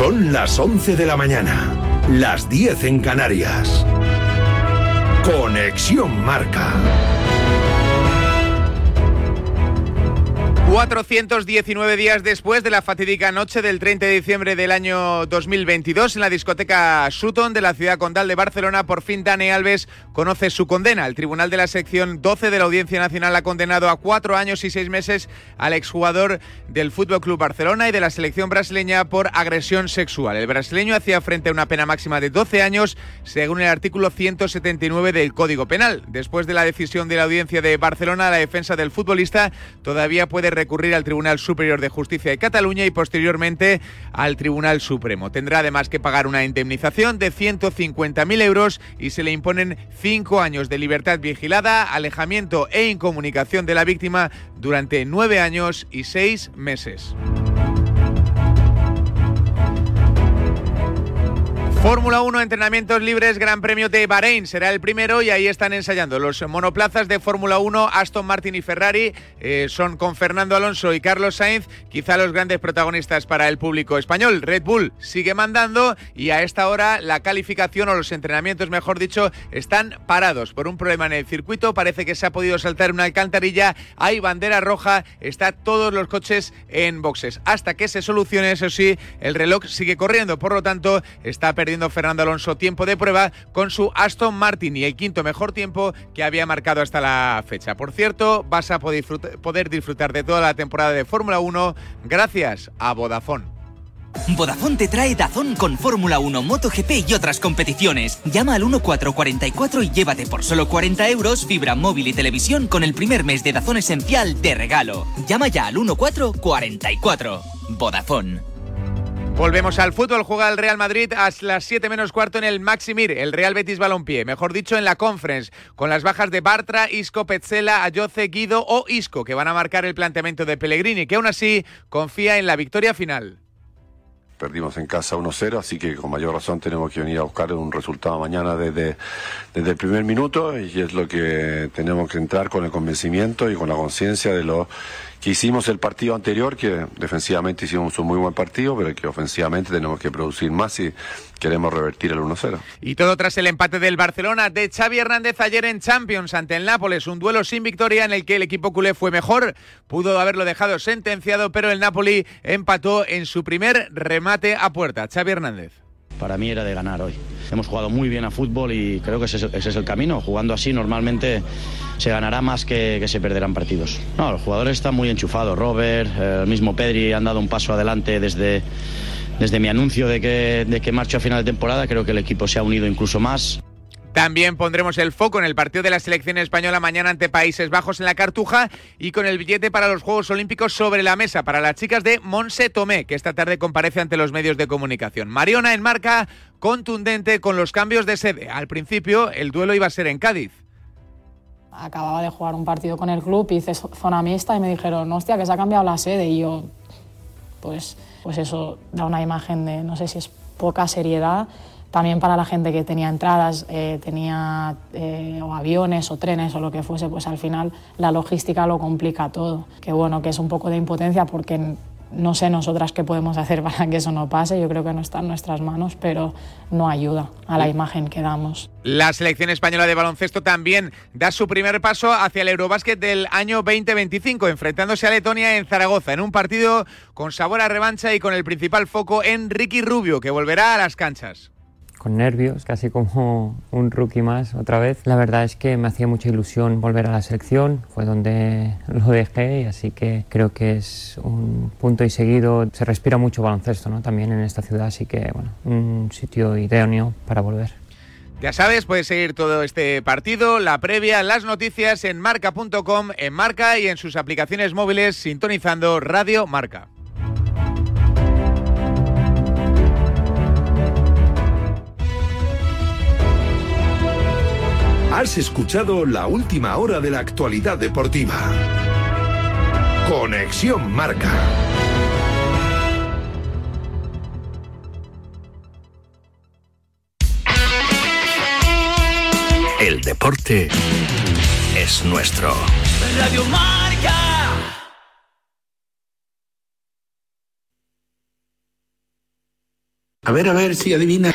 Son las 11 de la mañana, las 10 en Canarias. Conexión Marca. 419 días después de la fatídica noche del 30 de diciembre del año 2022 en la discoteca Sutton de la ciudad condal de Barcelona, por fin Dani Alves conoce su condena. El Tribunal de la Sección 12 de la Audiencia Nacional ha condenado a cuatro años y seis meses al exjugador del Fútbol Club Barcelona y de la selección brasileña por agresión sexual. El brasileño hacía frente a una pena máxima de 12 años, según el artículo 179 del Código Penal. Después de la decisión de la Audiencia de Barcelona, la defensa del futbolista todavía puede recurrir al Tribunal Superior de Justicia de Cataluña y posteriormente al Tribunal Supremo. Tendrá además que pagar una indemnización de 150.000 euros y se le imponen cinco años de libertad vigilada, alejamiento e incomunicación de la víctima durante nueve años y seis meses. Fórmula 1, entrenamientos libres, Gran Premio de Bahrein. Será el primero y ahí están ensayando. Los monoplazas de Fórmula 1, Aston Martin y Ferrari, eh, son con Fernando Alonso y Carlos Sainz, quizá los grandes protagonistas para el público español. Red Bull sigue mandando y a esta hora la calificación o los entrenamientos, mejor dicho, están parados por un problema en el circuito, parece que se ha podido saltar una alcantarilla, hay bandera roja, está todos los coches en boxes. Hasta que se solucione, eso sí, el reloj sigue corriendo, por lo tanto, está perdiendo Fernando Alonso tiempo de prueba con su Aston Martin y el quinto mejor tiempo que había marcado hasta la fecha. Por cierto, vas a poder disfrutar de toda la temporada de Fórmula 1 gracias a Vodafone. Vodafone te trae Dazón con Fórmula 1, MotoGP y otras competiciones. Llama al 1444 y llévate por solo 40 euros fibra móvil y televisión con el primer mes de Dazón Esencial de regalo. Llama ya al 1444. Vodafone. Volvemos al fútbol. Juega el Real Madrid a las 7 menos cuarto en el Maximir, el Real Betis Balompié, mejor dicho en la Conference, con las bajas de Bartra, Isco, Petzela, Ayoce, Guido o Isco, que van a marcar el planteamiento de Pellegrini, que aún así confía en la victoria final. Perdimos en casa 1-0, así que con mayor razón tenemos que venir a buscar un resultado mañana desde, desde el primer minuto y es lo que tenemos que entrar con el convencimiento y con la conciencia de lo que hicimos el partido anterior, que defensivamente hicimos un muy buen partido, pero que ofensivamente tenemos que producir más y queremos revertir el 1-0. Y todo tras el empate del Barcelona de Xavi Hernández ayer en Champions ante el Nápoles, un duelo sin victoria en el que el equipo culé fue mejor, pudo haberlo dejado sentenciado, pero el Napoli empató en su primer remate a puerta. Xavi Hernández para mí era de ganar hoy. Hemos jugado muy bien a fútbol y creo que ese, es el camino. Jugando así normalmente se ganará más que, se perderán partidos. Los jugadores están muy enchufados. Robert, el mismo Pedri han dado un paso adelante desde, desde mi anuncio de que, de que marcho a final de temporada. Creo que el equipo se ha unido incluso más. También pondremos el foco en el partido de la selección española mañana ante Países Bajos en la Cartuja y con el billete para los Juegos Olímpicos sobre la mesa para las chicas de Monse Tomé, que esta tarde comparece ante los medios de comunicación. Mariona en marca contundente con los cambios de sede. Al principio el duelo iba a ser en Cádiz. Acababa de jugar un partido con el club, hice zona mixta y me dijeron, hostia, que se ha cambiado la sede. Y yo, pues, pues eso da una imagen de, no sé si es poca seriedad también para la gente que tenía entradas, eh, tenía eh, o aviones o trenes o lo que fuese, pues al final la logística lo complica todo. Que bueno, que es un poco de impotencia porque no sé nosotras qué podemos hacer para que eso no pase, yo creo que no está en nuestras manos, pero no ayuda a la imagen que damos. La selección española de baloncesto también da su primer paso hacia el Eurobásquet del año 2025, enfrentándose a Letonia en Zaragoza, en un partido con sabor a revancha y con el principal foco en Ricky Rubio, que volverá a las canchas con nervios, casi como un rookie más otra vez. La verdad es que me hacía mucha ilusión volver a la selección, fue donde lo dejé, y así que creo que es un punto y seguido. Se respira mucho baloncesto ¿no? también en esta ciudad, así que bueno, un sitio idóneo para volver. Ya sabes, puedes seguir todo este partido, la previa, las noticias en marca.com, en marca y en sus aplicaciones móviles sintonizando Radio Marca. Has escuchado la última hora de la actualidad deportiva. Conexión Marca. El deporte es nuestro. Radio Marca. A ver, a ver si adivina.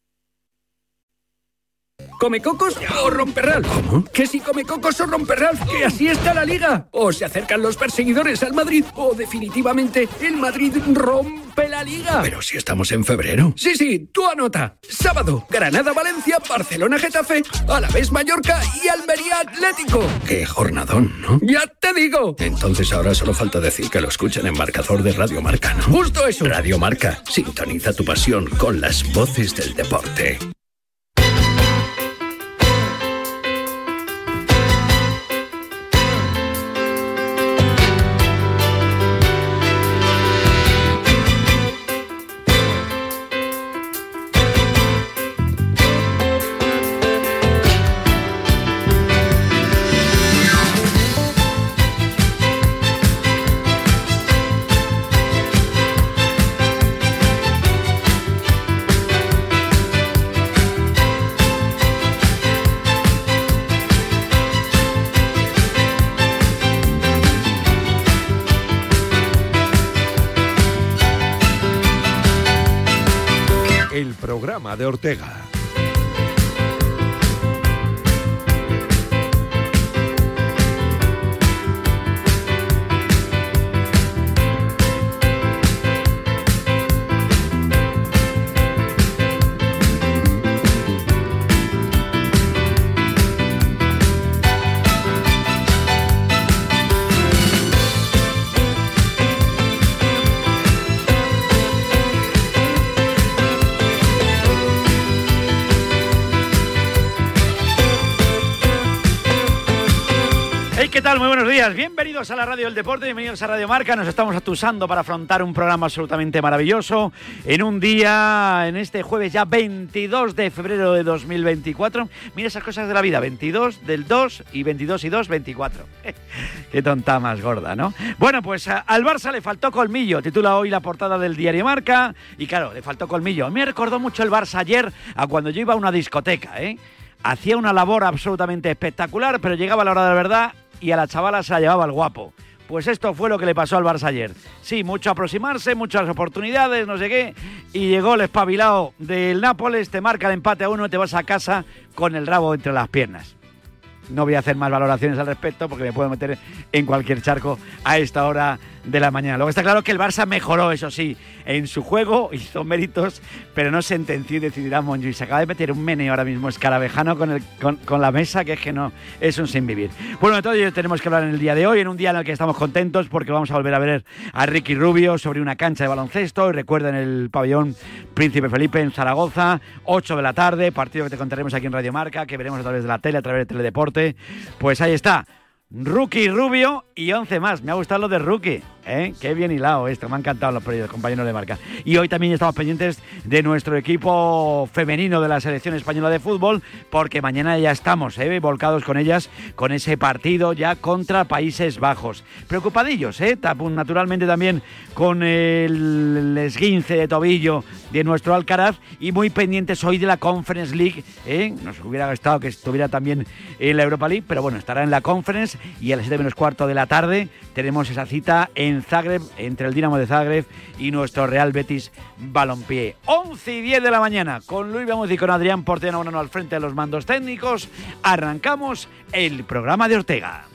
¿Come cocos o romperral? ¿Cómo? Que si come cocos o romperral, que así está la liga. O se acercan los perseguidores al Madrid, o definitivamente el Madrid rompe la liga. Pero si estamos en febrero. Sí, sí, tú anota. Sábado, Granada-Valencia, Barcelona-Getafe, Alavés Mallorca y Almería Atlético. Qué jornadón, ¿no? Ya te digo. Entonces ahora solo falta decir que lo escuchan en marcador de Radio Marca, ¿no? Justo eso. Radio Marca, sintoniza tu pasión con las voces del deporte. De Ortega. Días. Bienvenidos a la Radio del Deporte, bienvenidos a Radio Marca. Nos estamos atusando para afrontar un programa absolutamente maravilloso en un día, en este jueves ya 22 de febrero de 2024. Mira esas cosas de la vida, 22 del 2 y 22 y 2, 24. Qué tonta más gorda, ¿no? Bueno, pues a- al Barça le faltó colmillo, titula hoy la portada del diario Marca. Y claro, le faltó colmillo. Me recordó mucho el Barça ayer a cuando yo iba a una discoteca, ¿eh? Hacía una labor absolutamente espectacular, pero llegaba la hora de la verdad y a la chavala se la llevaba el guapo. Pues esto fue lo que le pasó al Barça ayer. Sí, mucho aproximarse, muchas oportunidades, no sé qué. Y llegó el espabilado del Nápoles, te marca el empate a uno te vas a casa con el rabo entre las piernas. No voy a hacer más valoraciones al respecto porque me puedo meter en cualquier charco a esta hora de la mañana. Luego está claro que el Barça mejoró, eso sí, en su juego, hizo méritos, pero no sentenció y decidirá Monju. Y se acaba de meter un meneo ahora mismo escarabejano con, el, con, con la mesa, que es que no, es un sin vivir. Bueno, de todo ello tenemos que hablar en el día de hoy, en un día en el que estamos contentos porque vamos a volver a ver a Ricky Rubio sobre una cancha de baloncesto. Y recuerden el pabellón Príncipe Felipe en Zaragoza, 8 de la tarde, partido que te contaremos aquí en Radio Marca, que veremos a través de la tele, a través de Teledeporte. Pues ahí está. Rookie Rubio y 11 más. Me ha gustado lo de Rookie. ¿eh? Qué bien hilado esto. Me han encantado los proyectos, compañeros de marca. Y hoy también estamos pendientes de nuestro equipo femenino de la selección española de fútbol, porque mañana ya estamos ¿eh? volcados con ellas, con ese partido ya contra Países Bajos. Preocupadillos, ¿eh? Tapu- naturalmente también con el esguince de tobillo de nuestro Alcaraz y muy pendientes hoy de la Conference League. ¿eh? Nos hubiera gustado que estuviera también en la Europa League, pero bueno, estará en la Conference y a las 7 menos cuarto de la tarde tenemos esa cita en Zagreb, entre el Dinamo de Zagreb y nuestro Real Betis Balompié. 11 y 10 de la mañana, con Luis Vamos y con Adrián Portena, uno al frente de los mandos técnicos, arrancamos el programa de Ortega.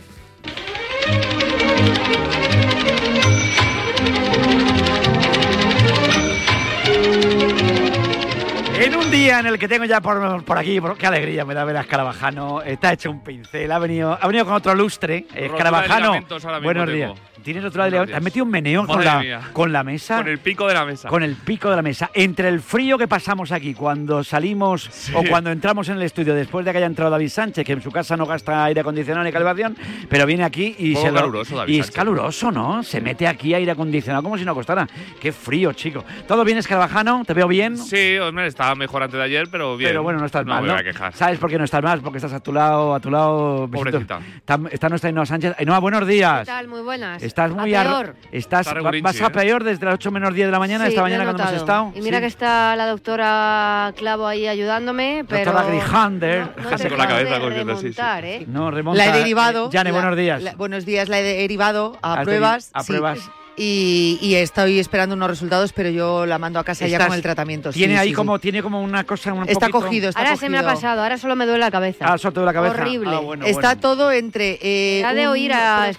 En un día en el que tengo ya por, por aquí, por- qué alegría me da ver a Escarabajano, está hecho un pincel, ha venido, ha venido con otro lustre, Escarabajano. ahora mismo Buenos tengo. días. Tienes otro de ligamentos. Has metido un meneo con la, mía. con la mesa. Con el pico de la mesa. Con el pico de la mesa. Entre el frío que pasamos aquí cuando salimos o cuando entramos en el estudio después de que haya entrado David Sánchez, que en su casa no gasta aire acondicionado ni calefacción, pero viene aquí y se lo- caluroso, David Y es Sánchez. caluroso, ¿no? Se mete aquí aire acondicionado como si no costara. Qué frío, chico. ¿Todo bien, Escarabajano? ¿Te veo bien? Sí, hombre, estaba mejor antes de ayer, pero bien. Pero bueno, no estás mal, me ¿no? voy a quejar. ¿Sabes por qué no estás mal? Porque estás a tu lado, a tu lado. Pobrecita. Está, está nuestra Ainhoa Sánchez. Ainhoa, buenos días. ¿Qué tal? Muy buenas. estás muy A peor. Estás, va- vas a ¿eh? peor desde las 8 menos 10 de la mañana, Sí, esta mañana cuando hemos estado. Y mira Sí. que está la doctora Clavo ahí ayudándome, pero... Doctora Grijander. No, no Casi he con la cabeza cogiendo, sí, ¿eh? No, remonta. La he derivado. Jane, buenos días. la- buenos días, la he derivado a pruebas. a sí. pruebas. Y, y estoy esperando unos resultados, pero yo la mando a casa ya con el tratamiento. Tiene sí, ahí sí. como, tiene como una cosa, un Está poquito- cogido, está Ahora cogido. se me ha pasado, ahora solo me duele la cabeza. Ah, soltó de la cabeza. Horrible. Ah, bueno, Está bueno. todo entre eh, Ha de un oír a. Sí,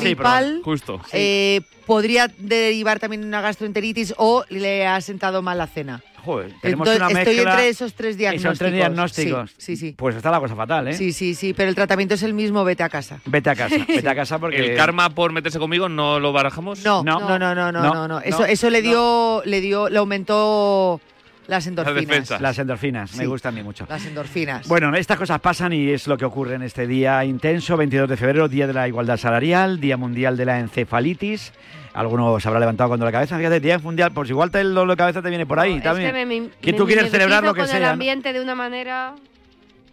gripal, Justo. eh, podría derivar también una gastroenteritis o le ha sentado mal la cena. Joder, tenemos Entonces, una estoy entre esos tres diagnósticos. Esos tres diagnósticos. Sí, sí, sí. Pues está la cosa fatal, ¿eh? Sí, sí, sí, pero el tratamiento es el mismo, vete a casa. Vete a casa, vete a casa porque... ¿El karma por meterse conmigo no lo barajamos? No, No. no, no, no, no, No, no, no. no, Eso, eso le dio, le dio, le aumentó las endorfinas. defensas. Las endorfinas, me Sí. gustan a mí mucho. Las endorfinas. Bueno, estas cosas pasan y es lo que ocurre en este día intenso, 22 de febrero, Día de la Igualdad Salarial, Día Mundial de la Encefalitis. Algunos se habrá levantado cuando la cabeza, fíjate, Día Mundial, por si igual te- el dolor de cabeza te viene por ahí Es también. que me, me- que me tú quieres celebrar lo que con el sea. ¿no? ambiente de una manera...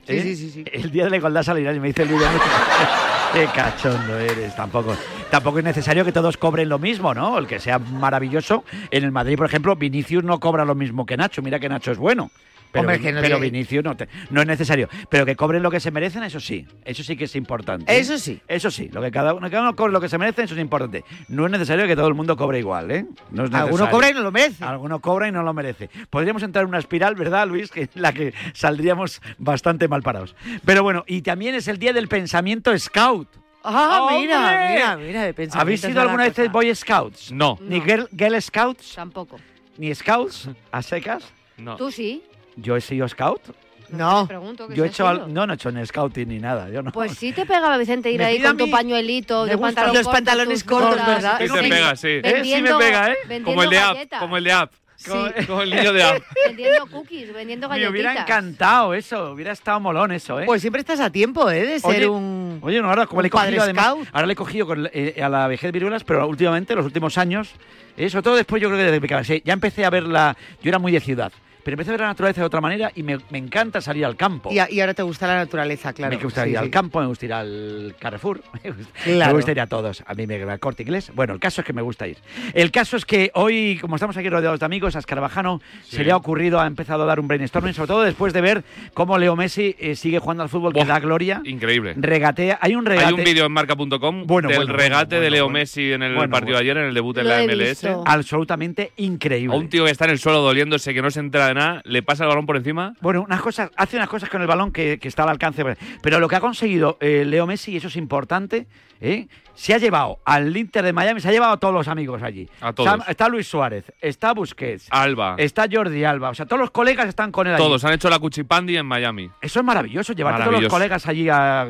Sí, ¿Eh? sí, sí, sí. El Día de la Igualdad Salarial, y me dice el vídeo. Qué cachondo eres, tampoco. Tampoco es necesario que todos cobren lo mismo, ¿no? El que sea maravilloso. En el Madrid, por ejemplo, Vinicius no cobra lo mismo que Nacho. Mira que Nacho es bueno. Pero, Hombre, que no pero tiene- Vinicius no, te- no es necesario. Pero que cobren lo que se merecen, eso sí. Eso sí que es importante. ¿eh? Eso sí. Eso sí. Lo que cada uno, cada uno cobre lo que se merece, eso es importante. No es necesario que todo el mundo cobre igual, ¿eh? No es Alguno necesario. cobra y no lo merece. Alguno cobra y no lo merece. Podríamos entrar en una espiral, ¿verdad, Luis? Que en la que saldríamos bastante mal parados. Pero bueno, y también es el día del pensamiento scout. Ah, mira, ¡Hombre! mira, mira, de pensamientos ¿Habéis sido alguna vez. Boy Scouts? No. ¿Ni No. girl, girl Scouts? Tampoco. ¿Ni Scouts? ¿A secas? No. ¿Tú sí? ¿Yo he sido Scout? No. Pregunto que Yo he hecho... al-. No, no he hecho ni Scouting ni nada. Yo no. Pues sí te pegaba, Vicente, ir Me ahí con tu pañuelito, me de pantalón los corto, pantalones cortos, ¿verdad? Sí te vendi- pega, sí. Eh, sí me pega, ¿eh? Como el de App, como el de App. Sí. Como el niño de App. Vendiendo cookies, vendiendo Me galletitas. hubiera encantado eso. Hubiera estado molón eso, ¿eh? Pues siempre estás a tiempo, ¿eh? De ser Oye, un. Oye, no, ahora como le he cogido además, scout. ahora le he cogido con, eh, a la vejez viruelas, pero últimamente, los últimos años, eh, sobre todo después yo creo que desde que me casé, ya empecé a ver la, yo era muy de ciudad, pero empecé a ver la naturaleza de otra manera y me, me encanta salir al campo. Y, a- y ahora te gusta la naturaleza, claro. me gusta Sí, ir al campo, me gusta ir al Carrefour, me gusta, Claro. me gusta ir a todos. A mí me el corte inglés. Bueno, el caso es que me gusta ir. El caso es que hoy, como estamos aquí rodeados de amigos, a Escarabajano Sí. se le ha ocurrido, ha empezado a dar un brainstorming, sobre todo después de ver cómo Leo Messi eh, sigue jugando al fútbol, que da gloria. Increíble. Regatea, hay un regate. Hay un vídeo en marca.com Bueno, del bueno, regate bueno, de Leo bueno. Messi en el Bueno, partido bueno. de ayer, en el debut en la MLS. visto. absolutamente increíble. A un tío que está en el suelo doliéndose, que no se entera le pasa el balón por encima. Bueno, unas cosas, hace unas cosas con el balón que, que está al alcance. Pero lo que ha conseguido eh, Leo Messi, y eso es importante, ¿eh? Se ha llevado al Inter de Miami, se ha llevado a todos los amigos allí. A todos. Está, está Luis Suárez, está Busquets, Alba. está Jordi Alba. O sea, todos los colegas están con él allí. Todos han hecho la cuchipandi en Miami. Eso es maravilloso, llevar a todos los colegas allí a.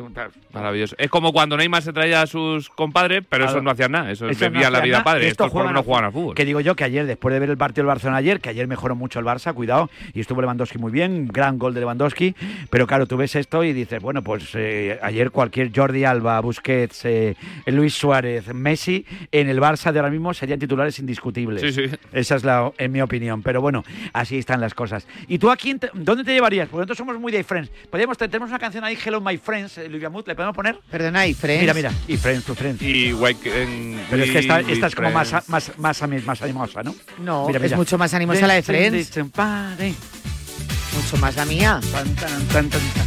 Maravilloso. Es como cuando Neymar se traía a sus compadres, pero eso no hacían nada. Eso, Eso no vivían la vida nada, padre. estos Estos lo menos juegan juegan al fútbol. Que digo yo que ayer, después de ver el partido del Barcelona ayer, que ayer mejoró mucho el Barça, cuidado, y estuvo Lewandowski muy bien, gran gol de Lewandowski, pero claro, tú ves esto y dices, bueno, pues eh, ayer cualquier Jordi Alba, Busquets, eh, Luis Suárez, Messi, en el Barça de ahora mismo serían titulares indiscutibles. Sí, sí. Esa es la, en mi opinión, pero bueno, así están las cosas. ¿Y tú aquí, dónde te llevarías? Porque nosotros somos muy de Friends. Podríamos, tenemos una canción ahí, Hello My Friends, eh, Muth, ¿le podemos poner? Perdona, y Friends. Mira, mira, y Friends, tu Friends. Y White, en- Pero es que esta, es como más, más, más, más, más animosa, ¿no? No, Mira, es mira. mucho más animosa la de Friends. Mucho más la mía. tan, tan, tan, tan, tan.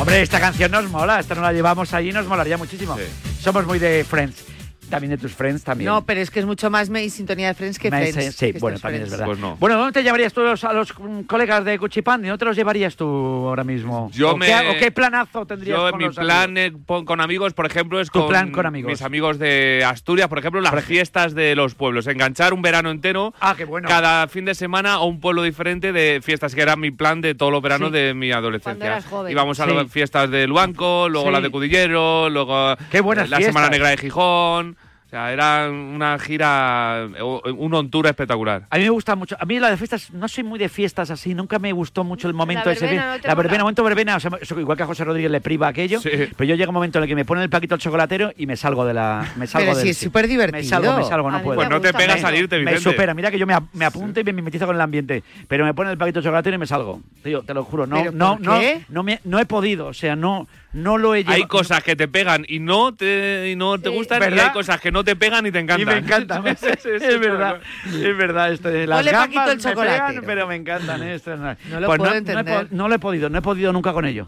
Hombre, esta canción nos mola, esta no la llevamos allí, nos molaría muchísimo. Sí. Somos muy de Friends. También de tus Friends, también. No, pero es que es mucho más me sintonía de Friends que Me- Friends. Sí, que bueno, también es verdad. Pues no. Bueno, ¿dónde te llevarías tú a los, a los, colegas de Cuchipandi? ¿Dónde te los llevarías tú ahora mismo? Yo ¿O, me- qué, o qué planazo tendrías Yo, con mi los plan amigos? eh, con amigos, por ejemplo, es Tu con, plan con amigos. mis amigos de Asturias, por ejemplo, las Por fiestas de los pueblos. Enganchar un verano entero, Ah, qué bueno. cada fin de semana, a un pueblo diferente de fiestas, que era mi plan de todos los veranos Sí. de mi adolescencia. eras joven. Íbamos a Sí. las fiestas del Banco, luego Sí. las de Cudillero, luego Qué buenas la fiestas. Semana Negra de Gijón. Sea, era una gira, eh, un on tour espectacular. A mí me gusta mucho. A mí la de fiestas, no soy muy de fiestas así, nunca me gustó mucho el momento La ese. ¿no la verbena, mola? momento verbena, o sea, igual que a José Rodríguez le priva aquello, pero yo llega un momento en el que me ponen el paquito al chocolatero y me salgo de la. Me salgo Pero del si es súper divertido. Me salgo, me salgo, no puedo. me Pues no te pega Me- salirte, Me Vicente. supera, mira que yo me, ap- me apunto y me mimetizo con el ambiente, pero me ponen el paquito de chocolatero y me salgo. Tío, te lo juro, no, ¿Pero no, no, qué? no, me- no he podido, o sea, no, no lo he llevado. Hay cosas que te pegan y no te, y no te gustan, y ¿verdad? hay cosas que no te pegan y te encantan. Y me encantan. es, es verdad, es verdad. Esto de las gambas Paquito el me pegan, pero me encantan. ¿eh? Esto no, No lo Pues puedo no, entender. No, he, no lo he podido, no he podido nunca con ello.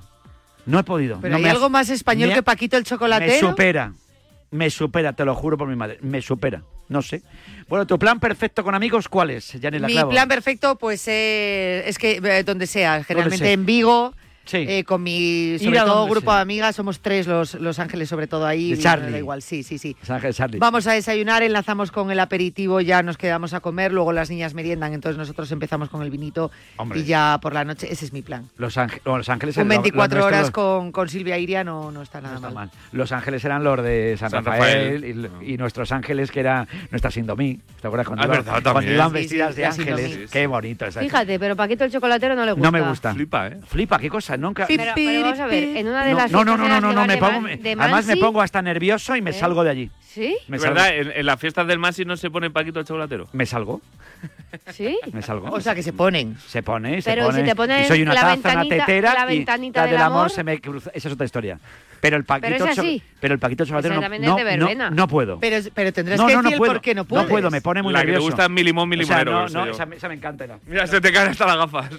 No he podido. Pero No hay me ha- algo más español me ha- que Paquito el Me chocolatero. supera. Me supera, te lo juro por mi madre. Me supera. No sé. Bueno, ¿tu plan perfecto con amigos cuál es? Janet Mi plan perfecto, pues eh, es que eh, donde sea, generalmente sea. en Vigo. Sí. eh, con mi, sobre todo, grupo sea. de amigas, somos tres los, los ángeles, sobre todo ahí. Charlie. Da igual, sí, sí, sí. Los Ángeles Charlie. Vamos a desayunar, enlazamos con el aperitivo, ya nos quedamos a comer, luego las niñas meriendan, entonces nosotros empezamos con el vinito Hombre. y ya por la noche, ese es mi plan. Los, Ángel- bueno, los Ángeles Con eran los- 24 los horas con, con Silvia Iria no, no está nada No está mal. mal. Los ángeles eran los de San, San Rafael, Rafael. Y, y nuestros ángeles que era nuestra Sindomí. ¿Te acuerdas cuando, Ah, iban, verdad, cuando también. iban Sí, vestidas sí, de ángeles? Qué bonito. esa- Fíjate, pero Paquito el chocolatero no le gusta. No me gusta. Flipa, ¿eh? Flipa, qué cosa, nunca. Pero, pero vamos a ver, en una de no, las no, no, no, no, no, no, me pongo, me- de además me pongo hasta nervioso y me ¿Eh? salgo de allí. ¿Sí? Me ¿Es salgo. verdad? En, en las fiestas del Masi no se pone Paquito el chocolatero. Me salgo, ¿Sí? me salgo. O sea, que se ponen. se pone, se Pero si pone. te ponen y soy una la taza, una tetera la y ventanita la del del amor amor. se me cruza. Esa es otra historia. Pero el paquito, así. pero el paquito no, no, no, no puedo. Pero, pero tendrás no, que no, no decir puedo. por qué no No puedes. puedo, me pone muy la que te nervioso. gusta es mi limón, mi O sea, limonero. no, no, esa, me- esa me encanta. era. Mira, se te caen hasta las gafas.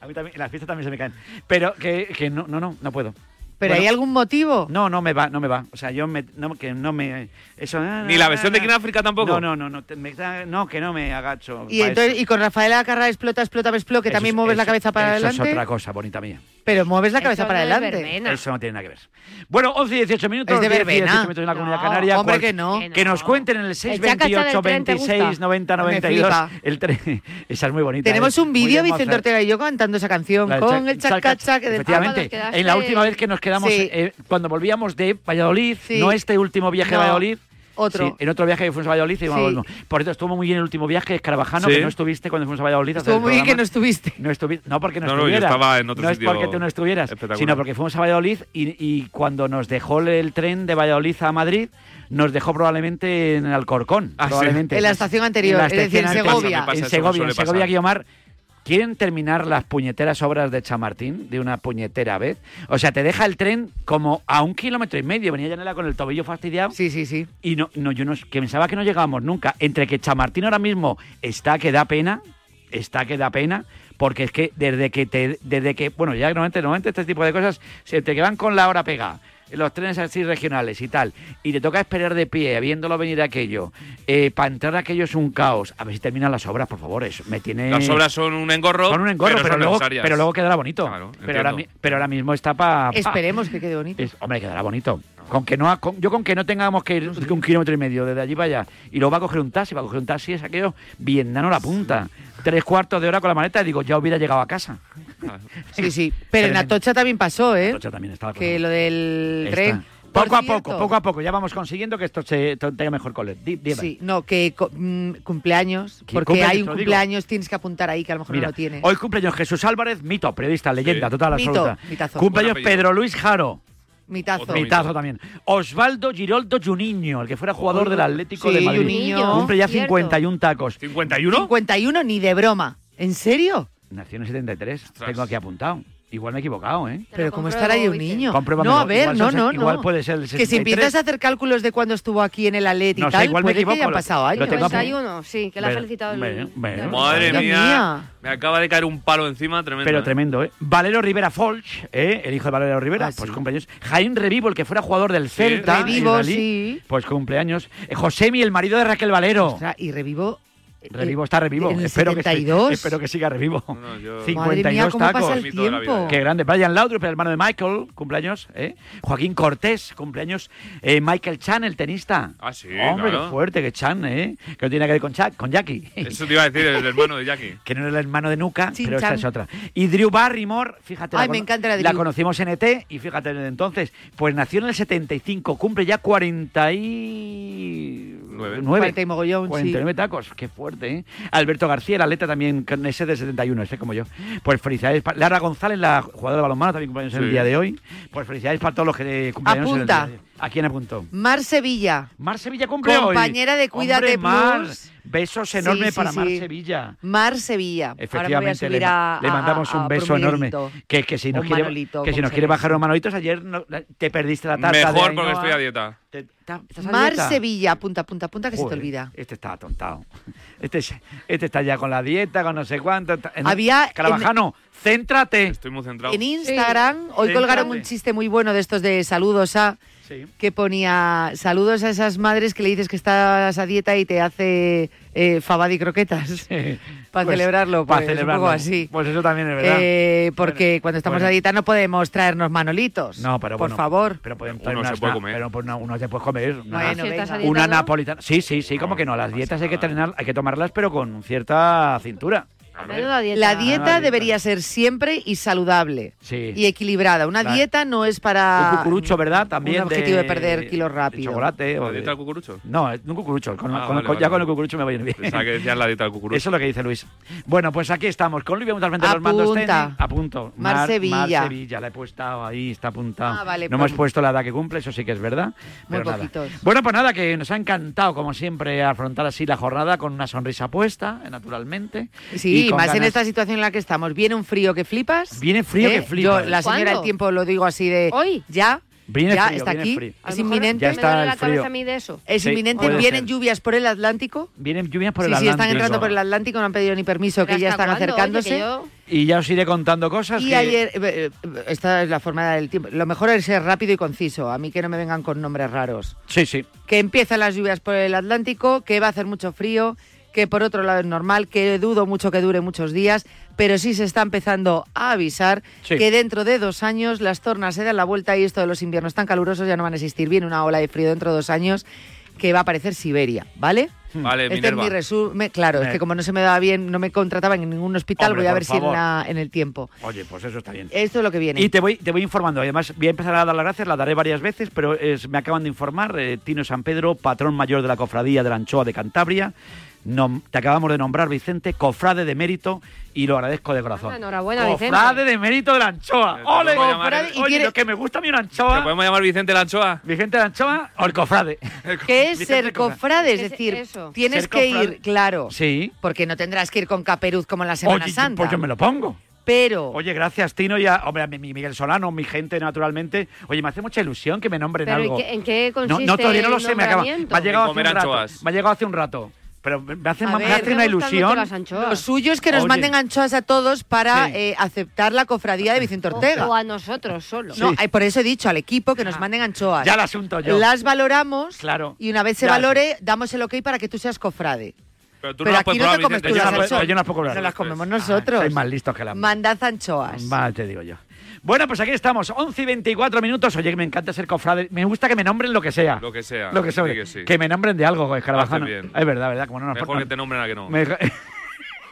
A mí también, en las fiestas también se me caen. Pero que, que no, no, no, no puedo. ¿Pero Bueno, hay algún motivo? No, no me va, no me va. O sea, yo me, no, que no me, eso. ah, Ni la ah, versión de ah. King África tampoco. No, no, no, no, me no, que no me agacho. Y, entonces, eso. y con Rafael Acarra explota, explota, explota, que Eso también es- mueves la eso- cabeza para eso adelante. es otra cosa, bonita mía. Pero mueves la Eso cabeza no para es adelante. verbena. Eso no tiene nada que ver. Bueno, 11 y 18 minutos. Es de 10 y verbena. 18 minutos en la Comunidad No, Canaria. hombre, cual- que no. Que nos cuenten en el chacacha del 628 tren te gusta. 26 90 Me 92. flipa. El tren. Esa es muy bonita. Tenemos ¿eh? un vídeo, de Vicente. Ortega y yo cantando esa canción con el chacacha que del Efectivamente, Ah, cuando os en la quedaste- última vez que nos quedamos, Sí. eh, cuando volvíamos de Valladolid, Sí. no este último viaje No, a Valladolid. Otro. Sí, en otro viaje que fuimos a Valladolid. y Sí. Por cierto, estuvo muy bien el último viaje, Escarabajano, Sí. que no estuviste cuando fuimos a Valladolid. Estuvo muy bien que no estuviste. No estuviste, no porque no, No, no, yo estaba en otro no sitio es porque tú no estuvieras, sino porque fuimos a Valladolid y, y cuando nos dejó el tren de Valladolid a Madrid, nos dejó probablemente en Alcorcón. Ah, sí. probablemente. En la estación anterior, la es decir, en Segovia. Pasa, en eso, Segovia, en Segovia. Guiomar. ¿Quieren terminar las puñeteras obras de Chamartín de una puñetera vez? O sea, te deja el tren como a un kilómetro y medio. Venía Yanela con el tobillo fastidiado. Sí, sí, sí. Y no, no, yo no, que pensaba que no llegábamos nunca. Entre que Chamartín ahora mismo está que da pena, está que da pena, porque es que desde que te, desde que, bueno, ya normalmente, normalmente este tipo de cosas se te van con la hora pegada. Los trenes así regionales y tal, y te toca esperar de pie, viéndolo venir aquello. Eh, para entrar aquello es un caos. A ver si terminan las obras, por favor. Eso me tiene. Las obras son un engorro. son un engorro, pero, luego, pero luego quedará bonito. Claro, pero, ahora, pero ahora mismo está para. Esperemos que quede bonito. Es- hombre, quedará bonito. Con que no, ha- con- yo con que no tengamos que ir un kilómetro y medio desde allí para allá y luego va a coger un taxi, va a coger un taxi es aquello bien dano la punta. Tres cuartos de hora con la maleta y digo, ya hubiera llegado a casa. Sí, sí. Pero en. Atocha también pasó, ¿eh? Atocha también estaba Que lo del Está. tren. Poco a poco, poco a poco, ya vamos consiguiendo que esto se tenga mejor color. Sí, no, que mm, cumpleaños, ¿Qué porque cumpleaños? hay un digo. cumpleaños, tienes que apuntar ahí, que a lo mejor Mira, no lo tienes. hoy cumpleaños Jesús Álvarez, mito, periodista, leyenda, total, Mito, absoluta. mitazo. Cumpleaños. Pedro Luis Jaro. Mitazo. Otro Mitazo también. Osvaldo Giroldo Juninho, el que fuera jugador del Atlético Sí, de Madrid. Juninho. Cumple ya Cierto. 51 tacos. ¿51? 51 ni de broma. ¿En serio? Nació en el 73. Ostras. Tengo aquí apuntado. Igual me he equivocado, ¿eh? Pero ¿cómo estará ahí un niño? No, a ver, Igual no, son- no, igual no. puede ser el Que si 63. empiezas a hacer cálculos de cuando estuvo aquí en el Atleti y No sé, tal, igual me puede que equivoco, hayan lo- pasado años. lo tengo apuntado. 91, sí, que le ha felicitado el... bueno, bueno. el- Madre Madre mía. mía. Me acaba de caer un palo encima tremendo. Pero ¿eh? tremendo, ¿eh? Valero Rivera Folch, ¿eh? el hijo de Valero Rivera, Ah, pues sí. cumpleaños. Jaime Revivo, el que fuera jugador del Celta. Revivo, sí. Pues cumpleaños. Eh, Josemi, el marido de Raquel Valero. Ostras, y revivo Revivo, está revivo. ¿En el espero, que, 72? espero que siga revivo. No, yo- 52 Madre mía, cómo tacos. pasa el tiempo. Qué grande. Brian Laudrup, el hermano de Michael, cumpleaños. ¿eh? Joaquín Cortés, cumpleaños. Eh, Michael Chan, el tenista. Ah, sí, Hombre, claro. qué fuerte, que Chan, ¿eh? Que no tiene que ver con, Chuck, con Jackie. Eso te iba a decir, el hermano de Jackie. que no era el hermano de Nuca, Chin pero esta Chan. es otra. Y Drew Barrymore, fíjate. Ay, la me encanta la conocimos en ET y fíjate desde entonces. Pues nació en el 75, cumple ya 40 y... Nueve. 40 y mogollón, sí. 49 tacos, qué fuerte, ¿eh? Alberto García, el atleta también, con ese de 71, ese como yo. Pues felicidades. Lara González, la jugadora de balonmano, también cumpleaños en el Sí. día de hoy. Pues felicidades para todos los que cumpleaños en el Apunta. día de hoy. ¿A quién apuntó? Mar Sevilla. Mar Sevilla cumple hoy. Compañera de Cuídate Hombre, Mar, Plus. besos enormes sí, para Mar sí. Sevilla. Mar Sevilla. Efectivamente, le, a, le a- mandamos a- un a beso enorme. Que, que si nos quiere, Manolito, que si nos quiere bajar unos manolitos, ayer no- te perdiste la tarta. Mejor de porque estoy a dieta. Te- ta- ¿estás a Mar dieta? Sevilla. Apunta, apunta, apunta que se te olvida. Este está atontado. Este, es- este está ya con la dieta, con no sé cuánto. en- Había en- Carabajano, céntrate. Estoy muy centrado. En Instagram, hoy colgaron un chiste muy bueno de estos de saludos a Sí. que ponía saludos a esas madres que le dices que estás a dieta y te hace eh, fabada y croquetas. Para Pues, celebrarlo, para pues, un celebrarlo. poco así. Pues eso también es verdad. Eh, porque cuando estamos bueno. a dieta no podemos traernos manolitos. No, pero Por bueno, favor. Pero podemos Uno traer se unas puede comer. Pero pues no, uno se puede comer. una- Si una napolitana. Sí, sí, sí, como que no. Las dietas hay que tener, hay que tomarlas, pero con cierta cintura. Menuda dieta. La dieta dieta. debería ser siempre y saludable Sí. y equilibrada. Una La- dieta no es para un cucurucho, ¿verdad? También un objetivo de, de- perder kilos de rápido. chocolate. o ¿La de- dieta del cucurucho? No, es un cucurucho. Con, Ah, con- vale, con- ya vale, con el vale. cucurucho me voy bien. Pensaba que decías la dieta del cucurucho. Eso es lo que dice Luis. Bueno, pues aquí estamos. Con Luis vamos al frente de los mandos Apunta. técnicos. A punto. Mar Sevilla. Mar Sevilla, la he puesto ahí, está apuntado. Ah, vale, no pues- hemos puesto la edad que cumple, eso sí que es verdad. Muy pero nada. poquitos. Bueno, pues nada, que nos ha encantado, como siempre, afrontar así la jornada con una sonrisa puesta, eh, naturalmente. Sí, y con más en esta situación en la que estamos. Viene un frío que flipas. Viene frío ¿eh? que flipas. Yo, la señora ¿Cuándo? del tiempo, lo digo así de... Hoy. Ya, Viene ya frío, está viene aquí. frío. Es inminente. Ya me está duele el la cabeza frío. a mí de eso. Es Sí, inminente. Vienen ser. lluvias por el Atlántico. Vienen lluvias por sí, el sí, están Atlántico. entrando por el Atlántico, no han pedido ni permiso, que ¿Pero ya están acercándose. yo- Y ya os iré contando cosas. Y que- ayer, eh, eh, esta es la forma del tiempo. Lo mejor es ser rápido y conciso. A mí que no me vengan con nombres raros. Sí, sí. Que empiezan las lluvias por el Atlántico, que va a hacer mucho frío, que por otro lado es normal, que dudo mucho que dure muchos días, pero sí se está empezando a avisar Sí. que dentro de dos años las tornas se dan la vuelta y esto de los inviernos tan calurosos ya no van a existir. Viene una ola de frío dentro de dos años que va a parecer Siberia, ¿vale? Vale, Este es mi resumen. Claro, es que como no se me daba bien, no me contrataban en ningún hospital, Hombre, voy a ver si en, favor. la- en el tiempo. Oye, pues eso está bien. Esto es lo que viene. Y te voy, te voy informando. Además, voy a empezar a dar las gracias, las daré varias veces, pero es- me acaban de informar, eh, Tino San Pedro, patrón mayor de la cofradía de la Anchoa de Cantabria. Nom- te acabamos de nombrar, Vicente, cofrade de mérito y lo agradezco de corazón. Ah, enhorabuena, Vicente. Cofrade de mérito de la anchoa. Te ¡Ole! Cofrade- Oye, tiene- lo que me gusta a mí una ¿Te anchoa. podemos llamar Vicente la Anchoa? Vicente de la anchoa o el cofrade. ¿Qué es Vicente ser Cofrade. cofrade? Es decir, tienes Ser que cofrade. ir, claro, Sí. porque no tendrás que ir con caperuz como en la Semana Oye, Santa. pues yo me lo pongo. Pero Oye, gracias, Tino, y a, hombre, a mi- mi Miguel Solano, mi gente, naturalmente. Oye, me hace mucha ilusión que me nombren Pero ¿en algo. qué, en qué consiste no, todavía no lo sé, me acaba. Me ha llegado En hace un comer rato. anchoas. Me ha llegado hace un rato. Pero me hace, me Me una ilusión. las lo suyo es que nos Oye. manden anchoas a todos para Sí. eh, aceptar la cofradía de Vicente Ortega. O, a nosotros solo. No, Sí. eh, por eso he dicho al equipo que nos Ah. manden anchoas. Ya el asunto yo. Las valoramos Claro. y una vez se Ya, valore, damos el ok para que tú seas cofrade. Pero tú Pero no las aquí puedes no te comes tú las anchoas. yo no puedo comer. Nos las comemos Ah, nosotros. sois más listos que la Mandad anchoas. Va, te digo yo. Bueno, pues aquí estamos, 11 y 24 minutos. Oye, que me encanta ser cofrade. Me gusta que me nombren lo que sea. Lo que sea. Lo que sea. Sí que sí. Que me nombren de algo, Carabajano. Haces bien. Es verdad, verdad. Como no nos Mejor que te nombren a que no. Me-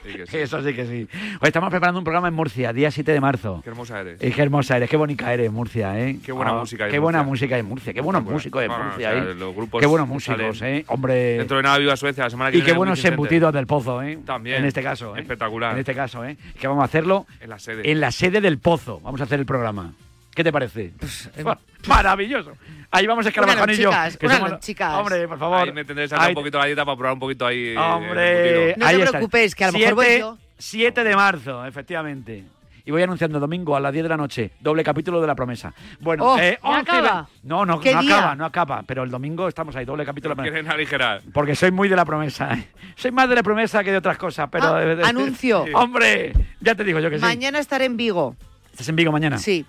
Sí que sí. Eso sí que sí. Hoy estamos preparando un programa en Murcia, día 7 de marzo. Qué hermosa eres. Y qué hermosa eres, qué bonita eres, Murcia, ¿eh? Qué buena Ah, música hay Qué en buena Murcia. música en Murcia, qué buenos Bueno, músicos en Murcia, ¿eh? los grupos qué buenos músicos, salen. ¿eh? Hombre. Dentro de nada viva Suecia, la semana que Y viene qué en el buenos embutidos del pozo, ¿eh? También. En este caso, ¿eh? Espectacular. En este caso, ¿eh? Que vamos a hacerlo En la sede. en la sede del pozo. Vamos a hacer el programa. ¿Qué te parece? eh, Fa- Maravilloso. Ahí vamos a Una y yo. que somos- lonchicas. Hombre, por favor. Ahí me tendré que sacar Ahí- un poquito la dieta para probar un poquito ahí. eh, Hombre, No está. preocupes, que a lo mejor voy Siete- yo. 7 de marzo, efectivamente. Y voy anunciando domingo a las 10 de la noche, doble capítulo de La Promesa. Bueno, Oh, eh, ¿ya 11 acaba? No, no, ¿Qué no día? acaba, no acaba. Pero el domingo estamos ahí, doble capítulo de La Promesa. Quieren aligerar. Porque soy muy de La Promesa. ¿eh? Soy más de La Promesa que de otras cosas, pero... Ah, eh, eh, anuncio. Hombre, ya te digo yo que sí. Mañana estaré en Vigo. ¿Estás en Vigo mañana? Sí,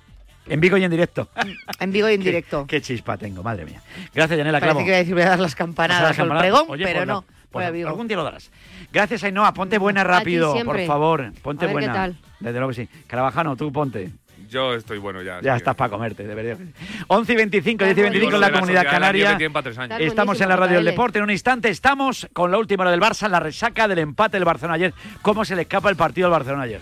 En Vigo y en directo. en Vigo y en directo. Qué, chispa tengo, madre mía. Gracias, Yanela Parece Clavo. que voy a decir voy a dar las campanadas las campanadas. pregón, Oye, pero pues la- no. Pues Voy a Vigo. algún día lo darás. Gracias, Ainhoa. Ponte buena A ti rápido, por favor. Ponte A ver qué buena. tal. Desde luego que sí. Carabajano, tú ponte. Yo estoy bueno ya. Ya estás para comerte, de verdad. que sí. 11 y 25, 10 y 25 en la Bueno, la comunidad la canaria. Estamos en la radio del JL. deporte. En un instante estamos con la última hora del Barça, la resaca del empate del Barcelona ayer. ¿Cómo se le escapa el partido al Barcelona ayer?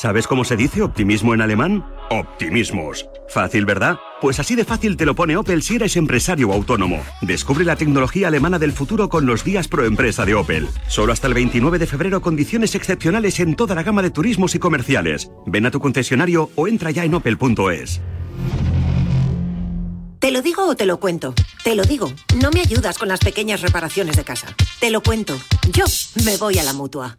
¿Sabes cómo se dice optimismo en alemán? Optimismos. Fácil, ¿verdad? Pues así de fácil te lo pone Opel si eres empresario autónomo. Descubre la tecnología alemana del futuro con los días pro empresa de Opel. Solo hasta el 29 de febrero condiciones excepcionales en toda la gama de turismos y comerciales. Ven a tu concesionario o entra ya en opel.es. ¿Te lo digo o te lo cuento? Te lo digo. No me ayudas con las pequeñas reparaciones de casa. Te lo cuento. Yo me voy a la mutua.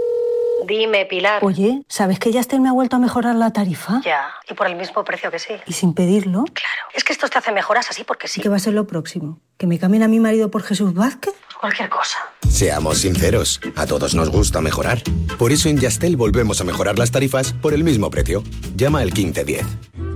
Dime, Pilar. Oye, ¿sabes que Yastel me ha vuelto a mejorar la tarifa? Ya, y por el mismo precio que sí. ¿Y sin pedirlo? Claro. Es que esto te hace mejoras así porque sí. ¿Qué va a ser lo próximo? ¿Que me cambien a mi marido por Jesús Vázquez? Cualquier cosa. Seamos sinceros, a todos nos gusta mejorar. Por eso en Yastel volvemos a mejorar las tarifas por el mismo precio. Llama al 1510.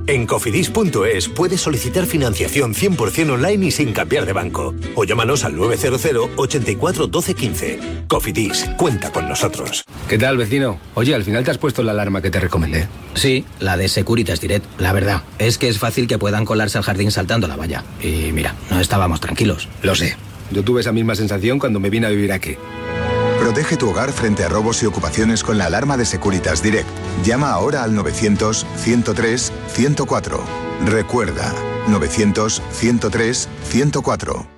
En cofidis.es puedes solicitar financiación 100% online y sin cambiar de banco. O llámanos al 900 84 12 15. Cofidis, cuenta con nosotros. ¿Qué tal, vecino? Oye, al final te has puesto la alarma que te recomendé. Sí, la de Securitas Direct. La verdad, es que es fácil que puedan colarse al jardín saltando la valla. Y mira, no estábamos tranquilos. Lo sé. Yo tuve esa misma sensación cuando me vine a vivir aquí. Protege tu hogar frente a robos y ocupaciones con la alarma de Securitas Direct. Llama ahora al 900-103-104. Recuerda, 900-103-104.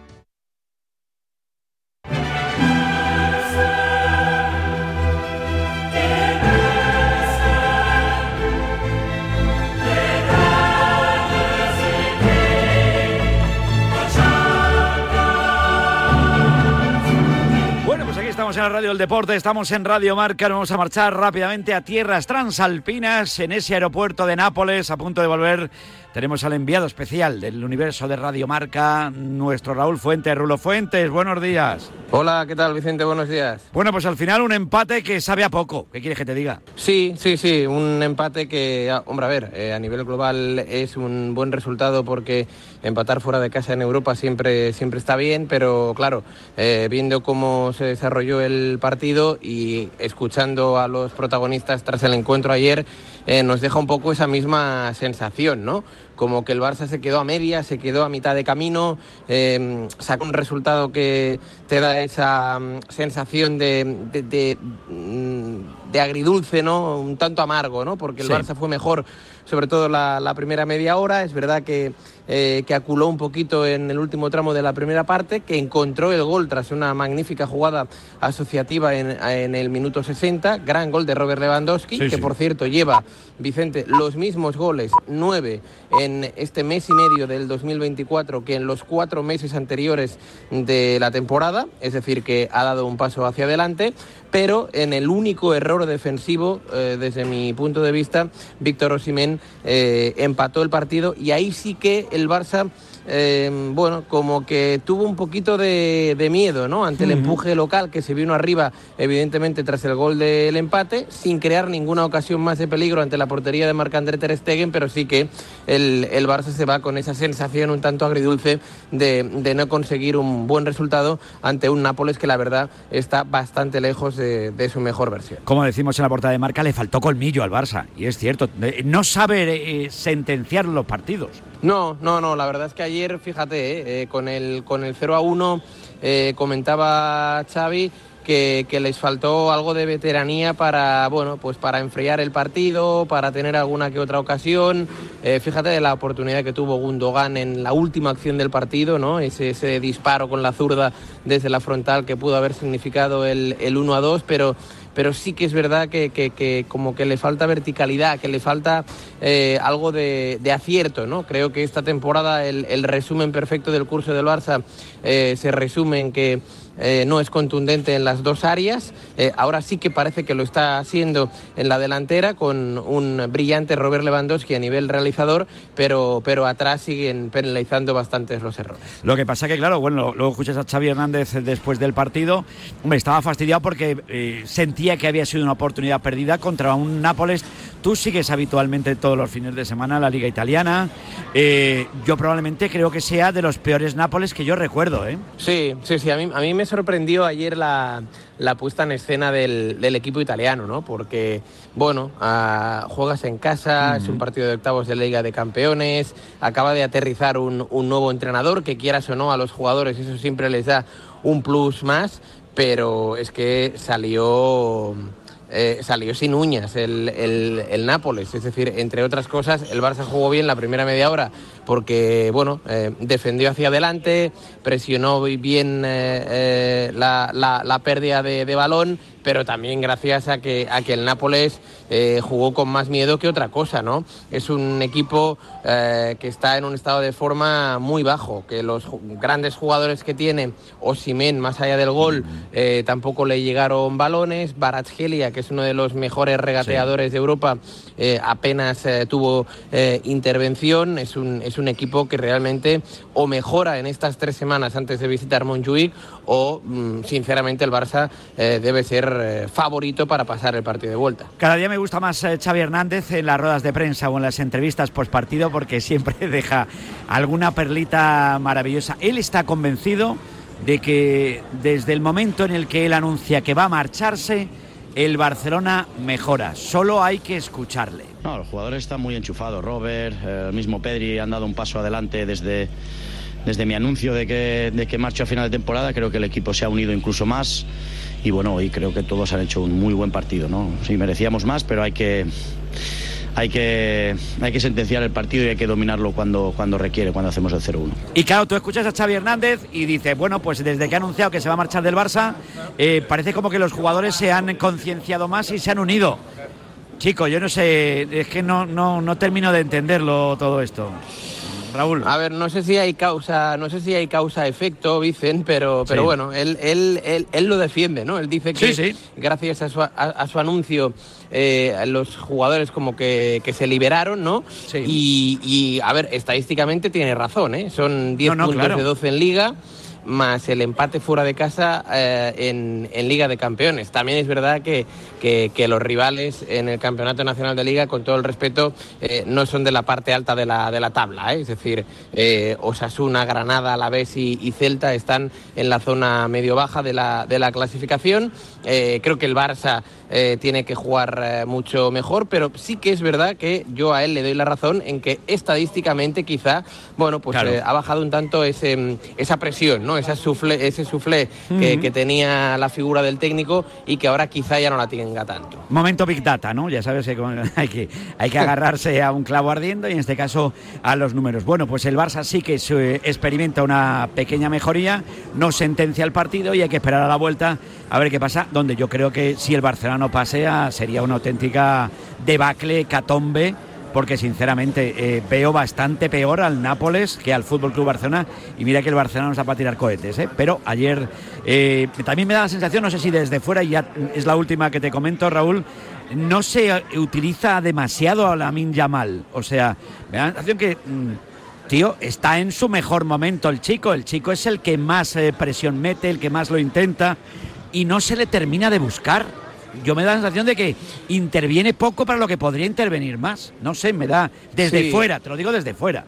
Radio del Deporte, estamos en Radio Marca, nos vamos a marchar rápidamente a tierras transalpinas, en ese aeropuerto de Nápoles, a punto de volver. Tenemos al enviado especial del universo de Radio Marca, nuestro Raúl Fuentes. Rulo Fuentes, buenos días. Hola, ¿qué tal Vicente? Buenos días. Bueno, pues al final un empate que sabe a poco. ¿Qué quieres que te diga? Sí, sí, sí, un empate que, ah, hombre, a ver, eh, a nivel global es un buen resultado porque empatar fuera de casa en Europa siempre, siempre está bien, pero claro, eh, viendo cómo se desarrolló el partido y escuchando a los protagonistas tras el encuentro ayer, eh, nos deja un poco esa misma sensación, ¿no? Como que el Barça se quedó a media, se quedó a mitad de camino, eh, saca un resultado que te da esa mm, sensación de, de, de, mm, de agridulce, ¿no? Un tanto amargo, ¿no? Porque el Sí. Barça fue mejor, sobre todo la, la primera media hora. Es verdad que, eh, que aculó un poquito en el último tramo de la primera parte, que encontró el gol tras una magnífica jugada asociativa en, en el minuto 60. Gran gol de Robert Lewandowski, Sí, que sí. por cierto lleva, Vicente, los mismos goles, nueve en este mes y medio del 2024 que en los cuatro meses anteriores de la temporada, es decir, que ha dado un paso hacia adelante, pero en el único error defensivo, eh, desde mi punto de vista, Víctor Osimén eh, empató el partido y ahí sí que el Barça eh, bueno, como que tuvo un poquito de, de miedo, ¿no? Ante el empuje local que se vino arriba, evidentemente, tras el gol del empate, sin crear ninguna ocasión más de peligro ante la portería de Marc-André Ter Stegen, pero sí que el, el Barça se va con esa sensación un tanto agridulce de, de no conseguir un buen resultado ante un Nápoles que la verdad está bastante lejos de, de su mejor versión. Como decimos en la portada de marca, le faltó colmillo al Barça. Y es cierto, eh, no sabe sabe eh, sentenciar los partidos. No, no, no, la verdad es que ayer, fíjate, eh, eh, con, el, con el 0 a 1 eh, comentaba Xavi que, que les faltó algo de veteranía para, bueno, pues para enfriar el partido, para tener alguna que otra ocasión. Fíjate de la oportunidad que tuvo Gundogan en la última acción del partido, ¿no? Ese, ese disparo con la zurda desde la frontal que pudo haber significado el, el 1 a 2, pero pero sí que es verdad que, que- como que le falta verticalidad, que le falta eh, algo de, de acierto, ¿no? Creo que esta temporada el, el resumen perfecto del curso del Barça eh, se resume en que eh, no es contundente en las dos áreas. Eh, ahora sí que parece que lo está haciendo en la delantera con un brillante Robert Lewandowski a nivel realizador, pero, pero atrás siguen penalizando bastantes los errores. Lo que pasa que, claro, bueno, luego escuchas a Xavi Hernández después del partido. Hombre, estaba fastidiado porque eh, sentía que había sido una oportunidad perdida contra un Nápoles. Tú sigues habitualmente todos los fines de semana la Liga Italiana. Yo probablemente creo que sea de los peores Nápoles que yo recuerdo. Sí, sí, sí. A mí, a mí me sorprendió ayer la, la puesta en escena del, del equipo italiano, ¿no? Porque, bueno, ah, juegas en casa, es un partido de octavos de Liga de Campeones, acaba de aterrizar un, un nuevo entrenador, que quieras o no a los jugadores, eso siempre les da un plus más, pero es que salió... eh, salió sin uñas el, el- el Nápoles, es decir, entre otras cosas, el Barça jugó bien la primera media hora porque, bueno, eh, defendió hacia adelante, presionó bien eh, la, la- la pérdida de, de balón, pero también gracias a que, a que el Nápoles eh, jugó con más miedo que otra cosa, ¿no? Es un equipo eh, que está en un estado de forma muy bajo, que los grandes jugadores que tiene, Osimen, más allá del gol, eh, tampoco le llegaron balones, Baratskhelia, que es uno de los mejores regateadores de Europa, apenas tuvo intervención, es un, es un equipo que realmente o mejora en estas tres semanas antes de visitar Montjuic o, mm, sinceramente, el Barça debe ser eh, favorito para pasar el partido de vuelta. Cada día me gusta más eh, Xavi Hernández en las ruedas de prensa o en las entrevistas post partido porque siempre deja alguna perlita maravillosa. Él está convencido de que desde el momento en el que él anuncia que va a marcharse, el Barcelona mejora. Solo hay que escucharle. No, los jugadores están muy enchufados. Robert, eh, el mismo Pedri han dado un paso adelante desde, desde mi anuncio de que, de que marcho a final de temporada. Creo que el equipo se ha unido incluso más. Y bueno, hoy creo que todos han hecho un muy buen partido. ¿no? Sí, merecíamos más, pero hay que, hay que, hay que sentenciar el partido y hay que dominarlo cuando, cuando requiere, cuando hacemos el 0-1. Y claro, tú escuchas a Xavi Hernández y dices, bueno, pues desde que ha anunciado que se va a marchar del Barça, eh, parece como que los jugadores se han concienciado más y se han unido. Chico, yo no sé, es que no, no, no termino de entenderlo todo esto. Raúl. A ver, no sé si hay causa, no sé si hay causa efecto, dicen, pero, pero Sí. bueno, él, él, él, él lo defiende, ¿no? Él dice que Sí, sí. gracias a su, a, a su anuncio eh, los jugadores como que, que se liberaron, ¿no? Y, y, a ver, estadísticamente tiene razón, ¿eh? Son 10 No, no, puntos claro. de 12 en liga más el empate fuera de casa eh, en, en Liga de Campeones. También es verdad que, que- que los rivales en el Campeonato Nacional de Liga, con todo el respeto, eh, no son de la parte alta de la, de la tabla. ¿eh? Es decir, Osasuna, Granada, Alavés y, y Celta están en la zona medio-baja de la, de la clasificación. Creo que el Barça tiene que jugar mucho mejor, pero sí que es verdad que yo a él le doy la razón en que estadísticamente quizá, bueno, pues Claro. ha bajado un tanto ese, esa presión, ¿no? Ese suflé que, tenía la figura del técnico y que ahora quizá ya no la tenga tanto. Momento Big Data, ¿no? Ya sabes que hay que, hay que agarrarse a un clavo ardiendo y en este caso a los números. Bueno, pues el Barça sí que se experimenta una pequeña mejoría, no sentencia el partido y hay que esperar a la vuelta a ver qué pasa, donde yo creo que si el Barcelona no pasea sería una auténtica debacle, catombe, porque sinceramente eh, veo bastante peor al Nápoles que al Fútbol Club Barcelona y mira que el Barcelona nos da para tirar cohetes, ¿eh? pero ayer eh, también me da la sensación, no sé si desde fuera, y ya es la última que te comento, Raúl, no se utiliza demasiado a Lamin Yamal, o sea, me da la sensación que mm, tío, está en su mejor momento el chico, el chico es el que más eh, presión mete, el que más lo intenta y no se le termina de buscar. Yo me da la sensación de que interviene poco para lo que podría intervenir más. No sé, me da desde Sí. fuera, te lo digo desde fuera.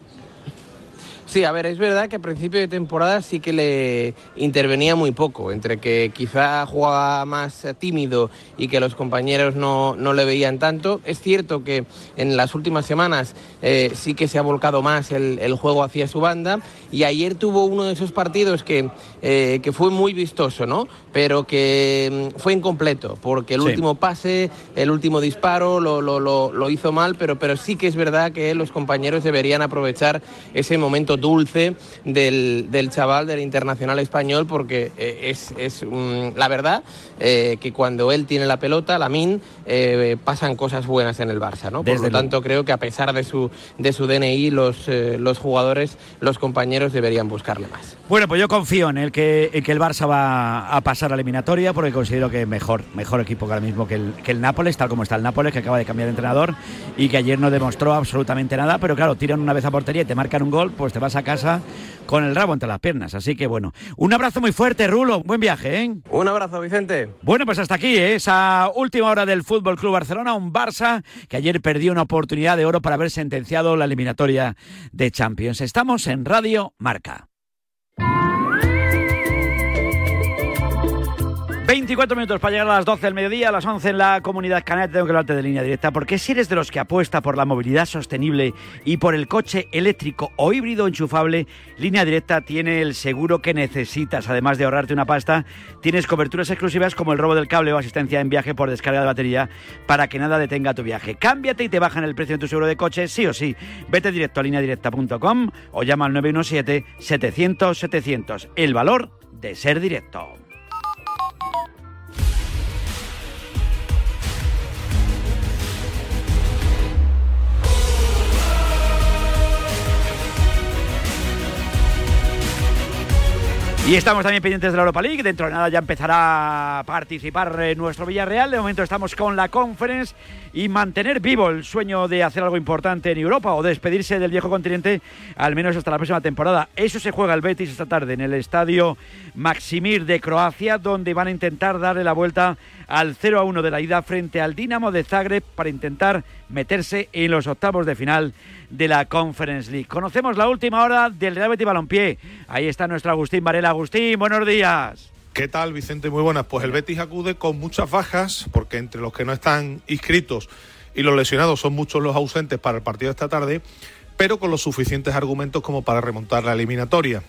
Sí, a ver, es verdad que a principio de temporada sí que le intervenía muy poco, entre que quizá jugaba más tímido y que los compañeros no, no le veían tanto. Es cierto que en las últimas semanas eh, sí que se ha volcado más el, el, juego hacia su banda y ayer tuvo uno de esos partidos que, eh, que fue muy vistoso, ¿no? Pero que mm, fue incompleto, porque el Sí. último pase, el último disparo lo, lo, lo, lo hizo mal, pero, pero sí que es verdad que los compañeros deberían aprovechar ese momento dulce del, del chaval del internacional español, porque eh, es, es la verdad eh, que cuando él tiene la pelota, la min, eh, pasan cosas buenas en el Barça, ¿no? Por Desde lo tanto, creo que a pesar de su, de su DNI, los, los jugadores, los compañeros deberían buscarle más. Bueno, pues yo confío en el que, en el Barça va a pasar a la eliminatoria porque considero que mejor, mejor equipo que ahora mismo que el, que el Nápoles, tal como está el Nápoles, que acaba de cambiar de entrenador y que ayer no demostró absolutamente nada, pero claro, tiran una vez a portería y te marcan un gol, pues te vas a casa con el rabo entre las piernas. Así que bueno, un abrazo muy fuerte, Rulo, buen viaje, ¿eh? Un abrazo, Vicente. Bueno, pues hasta aquí, ¿eh? esa última hora del Fútbol Club Barcelona, un Barça que ayer perdió una oportunidad de oro para haber sentenciado la eliminatoria de Champions. Estamos en Radio Marca. 24 minutos para llegar a las 12 del mediodía, a las 11 en la comunidad canaria. Tengo que hablarte de línea directa, porque si eres de los que apuesta por la movilidad sostenible y por el coche eléctrico o híbrido enchufable, línea directa tiene el seguro que necesitas. Además de ahorrarte una pasta, tienes coberturas exclusivas como el robo del cable o asistencia en viaje por descarga de batería para que nada detenga tu viaje. Cámbiate y te bajan el precio de tu seguro de coche, sí o sí. Vete directo a lineadirecta.com o llama al 917-700-700. El valor de ser directo. Y estamos también pendientes de la Europa League. Dentro de nada ya empezará a participar eh, nuestro Villarreal. De momento estamos con la Conference y mantener vivo el sueño de hacer algo importante en Europa o despedirse del viejo continente, al menos hasta la próxima temporada. Eso se juega el Betis esta tarde en el estadio Maximir de Croacia, donde van a intentar darle la vuelta al 0 a 1 de la ida frente al Dinamo de Zagreb para intentar meterse en los octavos de final de la Conference League. Conocemos la última hora del Real Betis Balompié. Ahí está nuestro Agustín Varela. Agustín, buenos días. ¿Qué tal, Vicente? Muy buenas. Pues el Betis acude con muchas bajas, porque entre los que no están inscritos y los lesionados son muchos los ausentes para el partido de esta tarde, pero con los suficientes argumentos como para remontar la eliminatoria.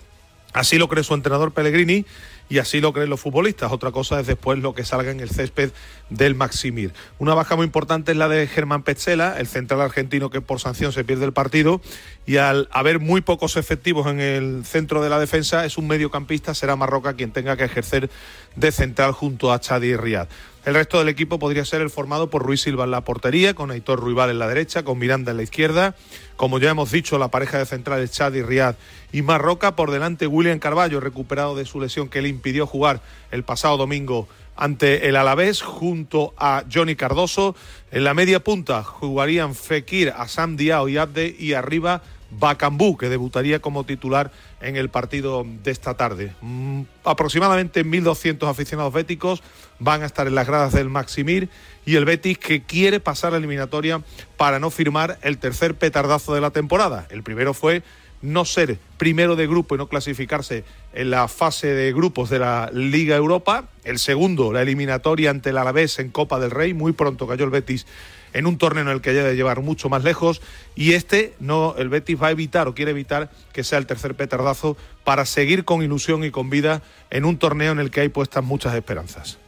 Así lo cree su entrenador Pellegrini y así lo creen los futbolistas. Otra cosa es después lo que salga en el césped del Maximir. Una baja muy importante es la de Germán Petzela, el central argentino que por sanción se pierde el partido y al haber muy pocos efectivos en el centro de la defensa es un mediocampista, será Marroca quien tenga que ejercer de central junto a Chadi Riad. El resto del equipo podría ser el formado por Ruiz Silva en la portería, con Aitor Ruibal en la derecha, con Miranda en la izquierda. Como ya hemos dicho, la pareja de centrales Chadi, Riad y Marroca. Por delante, William Carballo, recuperado de su lesión que le impidió jugar el pasado domingo ante el Alavés, junto a Johnny Cardoso. En la media punta jugarían Fekir, Asam Diao y Abde, y arriba Bacambú, que debutaría como titular en el partido de esta tarde. Mm, aproximadamente 1.200 aficionados béticos van a estar en las gradas del Maximir y el Betis que quiere pasar la eliminatoria para no firmar el tercer petardazo de la temporada. El primero fue no ser primero de grupo y no clasificarse en la fase de grupos de la Liga Europa. El segundo, la eliminatoria ante el Alavés en Copa del Rey. Muy pronto cayó el Betis en un torneo en el que haya de llevar mucho más lejos. Y este, no, el Betis va a evitar o quiere evitar que sea el tercer petardazo para seguir con ilusión y con vida en un torneo en el que hay puestas muchas esperanzas.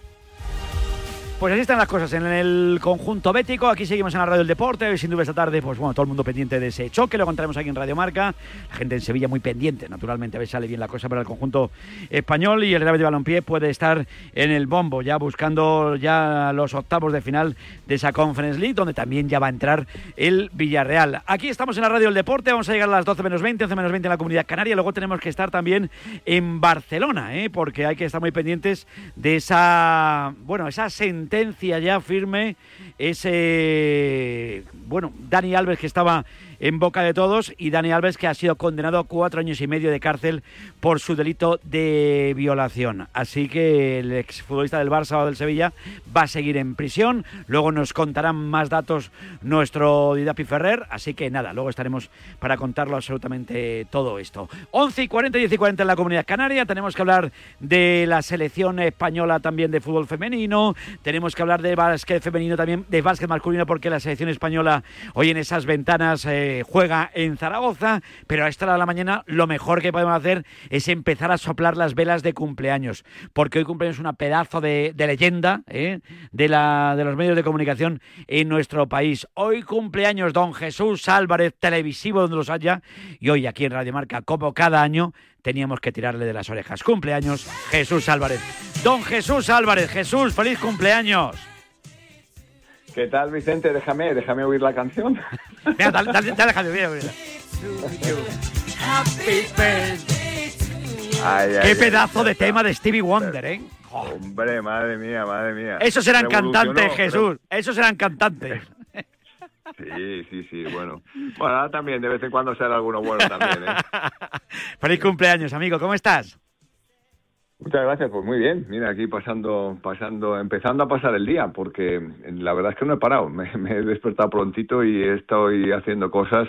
Pues así están las cosas en el conjunto bético. Aquí seguimos en la Radio del Deporte. Sin duda, esta tarde, pues bueno, todo el mundo pendiente de ese choque. Lo contaremos aquí en Radio Marca. La gente en Sevilla muy pendiente, naturalmente, a ver sale bien la cosa para el conjunto español. Y el Real de Balompié puede estar en el bombo, ya buscando ya los octavos de final de esa Conference League, donde también ya va a entrar el Villarreal. Aquí estamos en la Radio del Deporte. Vamos a llegar a las 12 menos 20, 11 menos 20 en la Comunidad Canaria. Luego tenemos que estar también en Barcelona, ¿eh? porque hay que estar muy pendientes de esa, bueno, esa sentencia ya firme, ese, bueno, Dani Alves que estaba en boca de todos, y Dani Alves, que ha sido condenado a cuatro años y medio de cárcel por su delito de violación. Así que el exfutbolista del Barça o del Sevilla va a seguir en prisión. Luego nos contarán más datos nuestro Didapi Ferrer. Así que nada, luego estaremos para contarlo absolutamente todo esto. 11 y 40, 10 y 40 en la comunidad canaria. Tenemos que hablar de la selección española también de fútbol femenino. Tenemos que hablar de básquet femenino también, de básquet masculino, porque la selección española hoy en esas ventanas eh, juega en Zaragoza. Pero a esta hora de la mañana lo mejor que podemos hacer es empezar a soplar las velas de cumpleaños. Porque hoy cumpleaños una pedazo de, leyenda eh, de, la, de los medios de comunicación en nuestro país. Hoy cumpleaños don Jesús Álvarez, televisivo donde los haya. Y hoy aquí en Radio Marca, como cada año, teníamos que tirarle de las orejas. Cumpleaños, Jesús Álvarez. Don Jesús Álvarez, Jesús, feliz cumpleaños. ¿Qué tal, Vicente? Déjame, déjame oír la canción. Mira, dale, dale, dale, déjame oírla. Ay, ay, Qué ay, pedazo de está. tema de Stevie Wonder, ¿eh? Hombre, madre mía, madre mía. Esos eran cantantes, Jesús. Esos eran cantantes. Sí, sí, sí, bueno. Bueno, ahora también, de vez en cuando sale alguno bueno también, ¿eh? Feliz cumpleaños, amigo. ¿Cómo estás? Muchas gracias, pues muy bien. Mira, aquí pasando, pasando, empezando a pasar el día, porque la verdad es que no he parado. Me, he despertado prontito y estoy haciendo cosas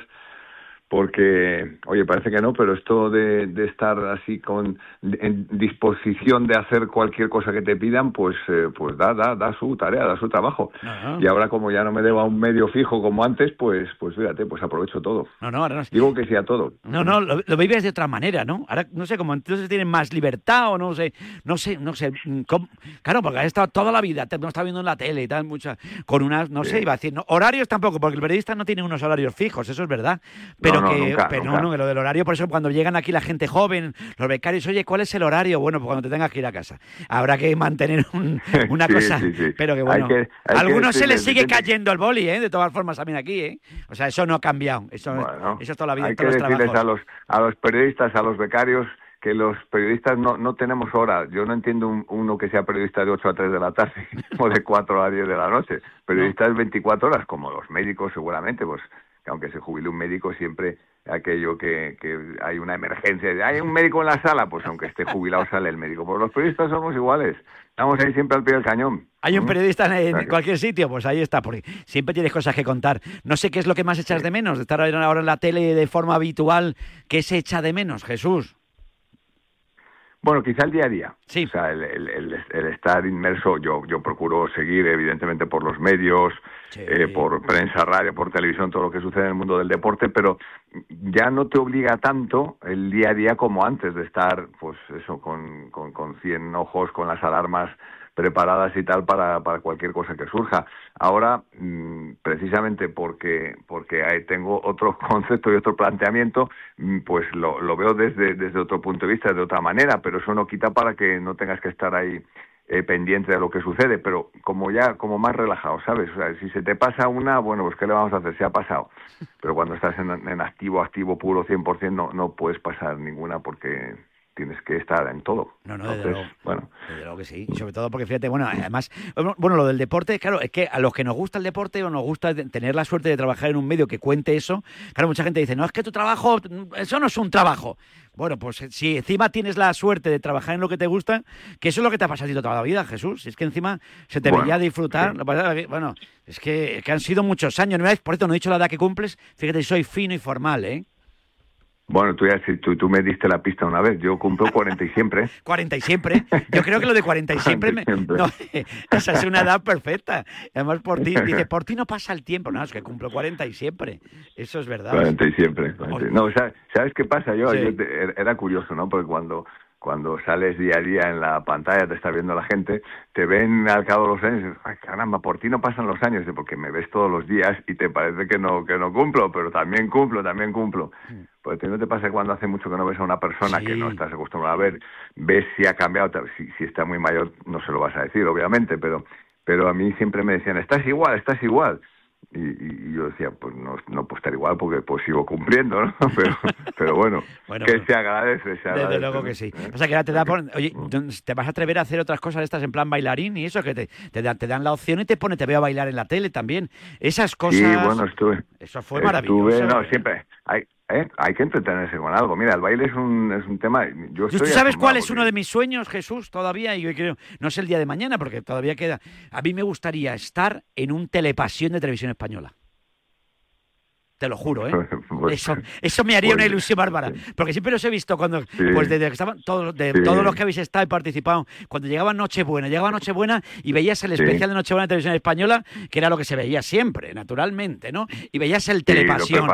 porque, oye, parece que no, pero esto de, de estar así con en disposición de hacer cualquier cosa que te pidan, pues, eh, pues da, da, da su tarea, da su trabajo. Ajá. Y ahora como ya no me debo a un medio fijo como antes, pues, pues fíjate, pues aprovecho todo. No, no, ahora no. Digo que sí a todo. No, no, lo, lo vives de otra manera, ¿no? Ahora, no sé, como entonces tienen más libertad o no sé, no sé, no sé. mm, cómo- Claro, porque has estado toda la vida, te, no está viendo en la tele y tal, muchas, con unas, no sé, iba a decir, no, horarios tampoco, porque el periodista no tiene unos horarios fijos, eso es verdad. Pero no, que, nunca, pero nunca. no, que lo del horario, por eso cuando llegan aquí la gente joven, los becarios, oye, ¿cuál es el horario? Bueno, pues cuando te tengas que ir a casa. Habrá que mantener un- una Sí, cosa, sí, sí. pero que Hay bueno. que- hay a que algunos se les sigue cayendo el boli, ¿eh? De todas formas, también aquí, ¿eh? O sea, eso no ha cambiado. Eso, Bueno, eso es toda la vida, Hay que todos los decirles trabajos. a los, a los periodistas, a los becarios, que los periodistas no, no tenemos hora. Yo no entiendo un- uno que sea periodista de 8 a 3 de la tarde o de 4 a 10 de la noche. Periodistas 24 horas, como los médicos seguramente, pues que aunque se jubile un médico siempre aquello que, que hay una emergencia, hay un médico en la sala, pues aunque esté jubilado sale el médico. Pues los periodistas somos iguales, estamos ahí siempre al pie del cañón. Hay un ¿Mm? periodista en, cualquier sitio, pues ahí está, porque siempre tienes cosas que contar. No sé qué es lo que más echas de menos, de estar ahora en la tele de forma habitual, ¿qué se echa de menos, Jesús? Bueno, quizá el día a día. O sea, el, el- el- el estar inmerso, yo, yo procuro seguir, evidentemente, por los medios, eh, por prensa, radio, por televisión, todo lo que sucede en el mundo del deporte, pero ya no te obliga tanto el día a día como antes de estar, pues eso, con, con, con 100 ojos, con las alarmas preparadas y tal para, para cualquier cosa que surja. Ahora, mm, precisamente porque, porque ahí tengo otro concepto y otro planteamiento, mm, pues lo, lo veo desde, desde otro punto de vista, de otra manera, pero eso no quita para que no tengas que estar ahí eh, pendiente de lo que sucede, pero como ya, como más relajado, ¿sabes? O sea, si se te pasa una, bueno, pues ¿qué le vamos a hacer? Se ha pasado. Pero cuando estás en, en activo, activo puro, 100%, no, no puedes pasar ninguna porque tienes que estar en todo. No, no, desde Entonces, luego. bueno, Desde luego que sí, y sobre todo porque fíjate, bueno, además, bueno, lo del deporte, claro, es que a los que nos gusta el deporte o nos gusta tener la suerte de trabajar en un medio que cuente eso, claro, mucha gente dice, no, es que tu trabajo, eso no es un trabajo. Bueno, pues eh, si encima tienes la suerte de trabajar en lo que te gusta, que eso es lo que te ha pasado toda la vida, Jesús, si es que encima se te Bueno, veía disfrutar, lo que pasa es que, bueno, es que, que han sido muchos años, por cierto, no he dicho la edad que cumples, fíjate, soy fino y formal, ¿eh? Bueno tú, ya, tú, tú me diste la pista una vez, yo cumplo 40 y siempre. 40 y siempre. Yo creo que lo de 40 y siempre, me- 40 y no, esa es una edad perfecta. Además, por ti, dice, por ti no pasa el tiempo. No, es que cumplo 40 y siempre. Eso es verdad. 40 y siempre. 40. No, sea, ¿sabes qué pasa? Yo, Sí. yo te- er- era curioso, ¿no? Porque cuando cuando sales día a día en la pantalla, te está viendo la gente, te ven al cabo de los años y dices, ay, caramba, por ti no pasan los años, porque me ves todos los días y te parece que no que no cumplo, pero también cumplo, también cumplo. Pues ¿no te pasa cuando hace mucho que no ves a una persona que no estás acostumbrado a ver, ves si ha cambiado, si, si está muy mayor no se lo vas a decir, obviamente, pero pero a mí siempre me decían, estás igual, estás igual. Y, yo decía, pues no, no puedo estar igual porque pues sigo cumpliendo, ¿no? Pero, pero bueno, que se agradece, se agradece. Desde luego que sí. O sea, que ahora te da por, oye, ¿te vas a atrever a hacer otras cosas estas en plan bailarín y eso? Que te, te, dan, te dan la opción y te pone, te veo a bailar en la tele también. Esas cosas... Sí, bueno, estuve. Eso fue maravilloso. Estuve, no, siempre... Hay, ¿eh? hay que entretenerse con algo. Mira, el baile es un, es un tema... Yo ¿Tú sabes cuál es uno de mis sueños, Jesús, todavía? Y yo creo, no es el día de mañana porque todavía queda... A mí me gustaría estar en un telepasión de televisión española te lo juro, ¿eh? Pues, eso, eso me haría una ilusión bárbara. Porque siempre los he visto cuando, pues desde que estaban todos, de todos los que habéis estado y participado, cuando llegaba Nochebuena, llegaba Nochebuena y veías el especial de Nochebuena en televisión española, que era lo que se veía siempre, naturalmente, ¿no? Y veías el telepasión.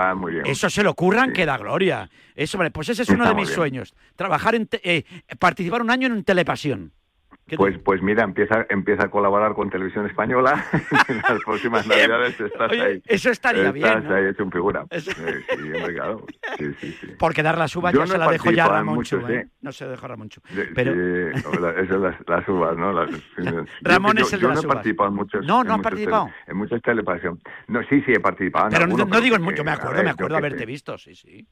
Eso se lo ocurran que da gloria. Eso, vale, pues ese es uno de mis sueños. Trabajar en, eh, participar un año en un telepasión. Pues, pues mira, empieza, empieza a colaborar con Televisión Española. en las próximas navidades estás ahí. Eso estaría bien. Estás ahí hecho un figura. Sí, Sí, sí, sí. Porque dar las uvas ya se la dejo ya a Ramonchu, ¿eh? No se dejo a Ramonchu. Pero... eso es las, las, uvas, ¿no? Las, Ramón es el de yo las no he participado en muchos. No, no has participado. en muchas telepasión. No, sí, sí, he participado. Pero no, digo en mucho, me acuerdo, me acuerdo haberte visto, sí, sí.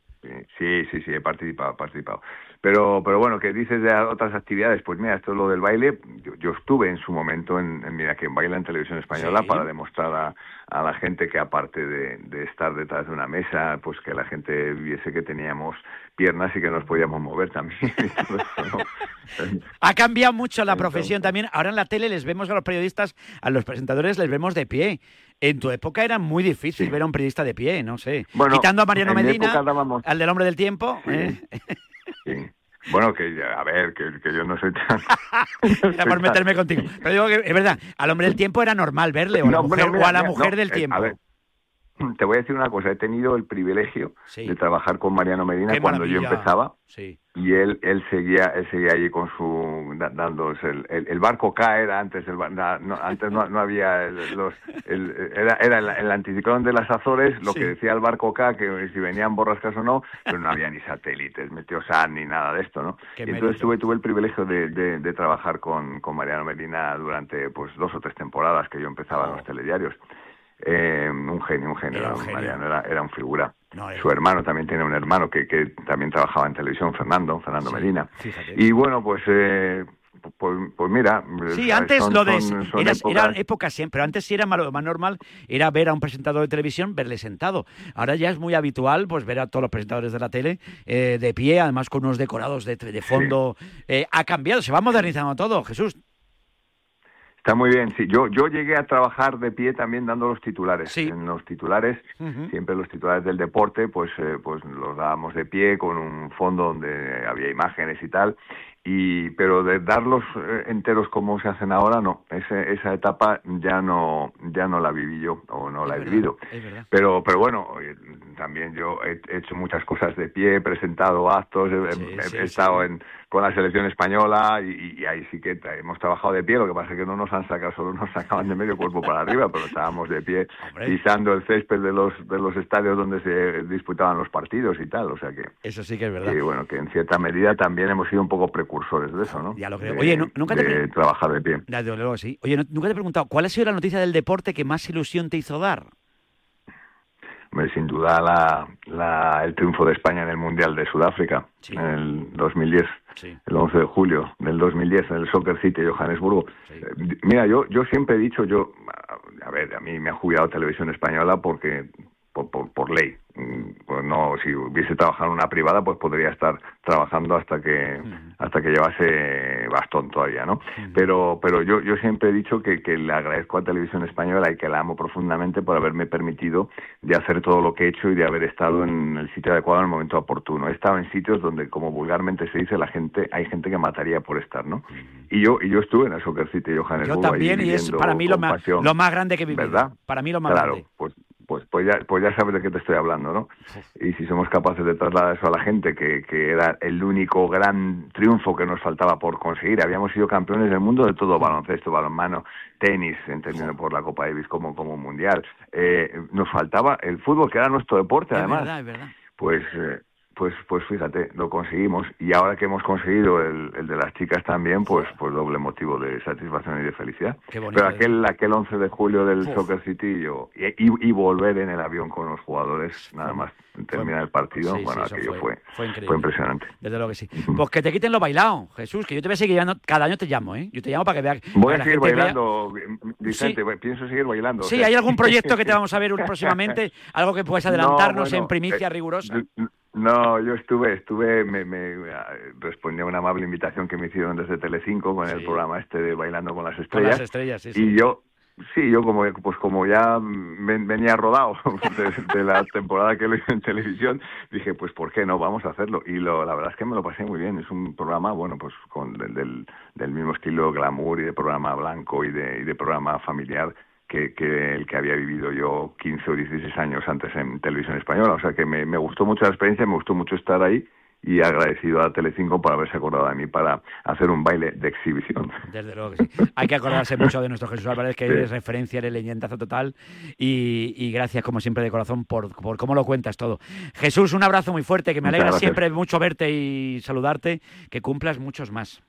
Sí, sí, sí, he participado, he participado. Pero, pero bueno, que dices de otras actividades, pues mira, esto es lo del baile, yo, estuve en su momento en, Mira que baila en televisión española para demostrar a, a, la gente que aparte de, de, estar detrás de una mesa, pues que la gente viese que teníamos piernas y que nos podíamos mover también. ha cambiado mucho la profesión también. Ahora en la tele les vemos a los periodistas, a los presentadores les vemos de pie. En tu época era muy difícil ver a un periodista de pie, no sé. Quitando a Mariano Medina, al del hombre del tiempo. ¿eh? Bueno, que a ver, que, yo no soy tan... era por meterme contigo. Pero digo que es verdad, al hombre del tiempo era normal verle, o, a la mujer del eh, tiempo. Te voy a decir una cosa, he tenido el privilegio de trabajar con Mariano Medina cuando yo empezaba. Sí. y él él seguía él seguía allí con su dándose el, el, barco K era antes el no, antes no, no había los el, era era el, anticiclón de las Azores lo que decía el barco K que si venían borrascas o no pero no había ni satélites meteosat ni nada de esto no y entonces tuve tuve el privilegio de, de, trabajar con, con Mariano Medina durante pues dos o tres temporadas que yo empezaba en los oh. telediarios eh, un genio, un genio, Mariano, era, era un figura. Su hermano también tiene un hermano que, que también trabajaba en televisión, Fernando, Fernando Medina. Y bueno, pues eh, pues, pues, mira. Sí, antes lo de. era, época siempre. Antes sí era más, más, normal, era ver a un presentador de televisión, verle sentado. Ahora ya es muy habitual pues ver a todos los presentadores de la tele eh, de pie, además con unos decorados de, de fondo. Eh, ha cambiado, se va modernizando todo, Jesús. Está muy bien, sí. Yo, yo llegué a trabajar de pie también dando los titulares. En los titulares, siempre los titulares del deporte, pues, eh, pues los dábamos de pie con un fondo donde había imágenes y tal y pero de darlos eh, enteros como se hacen ahora no. Ese, esa etapa ya no ya no la viví yo o no la he vivido. pero pero bueno también yo he hecho muchas cosas de pie he presentado actos he, estado en con la selección española y, ahí sí que hemos trabajado de pie lo que pasa es que no nos han sacado solo nos sacaban de medio cuerpo para arriba pero estábamos de pie pisando el césped de los de los estadios donde se disputaban los partidos y tal o sea que eso sí que es verdad. Y bueno que en cierta medida también hemos sido un poco precursores de eso, ¿no? Ya lo creo. Oye, nunca te de trabajar de pie. Ya, luego sí. Oye, nunca te he preguntado, ¿cuál ha sido la noticia del deporte que más ilusión te hizo dar? sin duda la, la, el triunfo de España en el Mundial de Sudáfrica en el 2010, el 11 de julio del 2010 en el Soccer City de Johannesburgo. Eh, mira, yo yo siempre he dicho, yo, a ver, a mí me ha jubilado Televisión Española porque por, por, ley. Pues no, si hubiese trabajado en una privada, pues podría estar trabajando hasta que hasta que llevase bastón todavía, ¿no? Pero pero yo yo siempre he dicho que, que le agradezco a Televisión Española y que la amo profundamente por haberme permitido de hacer todo lo que he hecho y de haber estado en el sitio adecuado en el momento oportuno. He estado en sitios donde, como vulgarmente se dice, la gente hay gente que mataría por estar, ¿no? Y yo y yo estuve en el Soccer City de Johannesburgo. Yo también y es para mí lo más, lo más grande que vivido. ¿verdad? Para mí lo más claro, grande. Pues pues, pues, ya, pues ya sabes de qué te estoy hablando, ¿no? Y si somos capaces de trasladar eso a la gente, que, que era el único gran triunfo que nos faltaba por conseguir, habíamos sido campeones del mundo de todo, baloncesto, balonmano, tenis, entendiendo por la Copa Davis como, como mundial, eh, nos faltaba el fútbol, que era nuestro deporte, además. Verdad, es verdad. Pues... Eh, pues, pues fíjate, lo conseguimos. Y ahora que hemos conseguido el, el de las chicas también, pues, pues doble motivo de satisfacción y de felicidad. Pero aquel, aquel 11 de julio del Soccer City yo, y, y, volver en el avión con los jugadores, nada más terminar el partido, bueno, aquello fue, fue, impresionante. Desde luego que sí. Pues que te quiten lo bailado, Jesús, que yo te voy a seguir llamando, cada año te llamo, ¿eh? Yo te llamo para que veas. Voy a seguir bailando, Vicente, pienso seguir bailando. Sí, hay algún proyecto que te vamos a ver próximamente, algo que puedas adelantarnos en primicia eh, rigurosa. No, yo estuve, estuve, me, me respondí a una amable invitación que me hicieron desde Telecinco con el programa este de Bailando con las Estrellas. Con las estrellas, sí, Y yo, sí, yo como, pues como ya venía rodado de, la temporada que lo hice en televisión, dije, pues ¿por qué no? Vamos a hacerlo. Y lo, la verdad es que me lo pasé muy bien. Es un programa, bueno, pues con del, del, mismo estilo glamour y de programa blanco y de, y de programa familiar que, que, el que había vivido yo 15 o 16 años antes en televisión española. O sea que me, me gustó mucho la experiencia, me gustó mucho estar ahí y agradecido a Telecinco por haberse acordado de mí para hacer un baile de exhibición. Desde luego que sí. Hay que acordarse mucho de nuestro Jesús Álvarez, que eres referencia, eres leyendazo total y, y, gracias como siempre de corazón por, por cómo lo cuentas todo. Jesús, un abrazo muy fuerte, que me alegra siempre mucho verte y saludarte, que cumplas muchos más.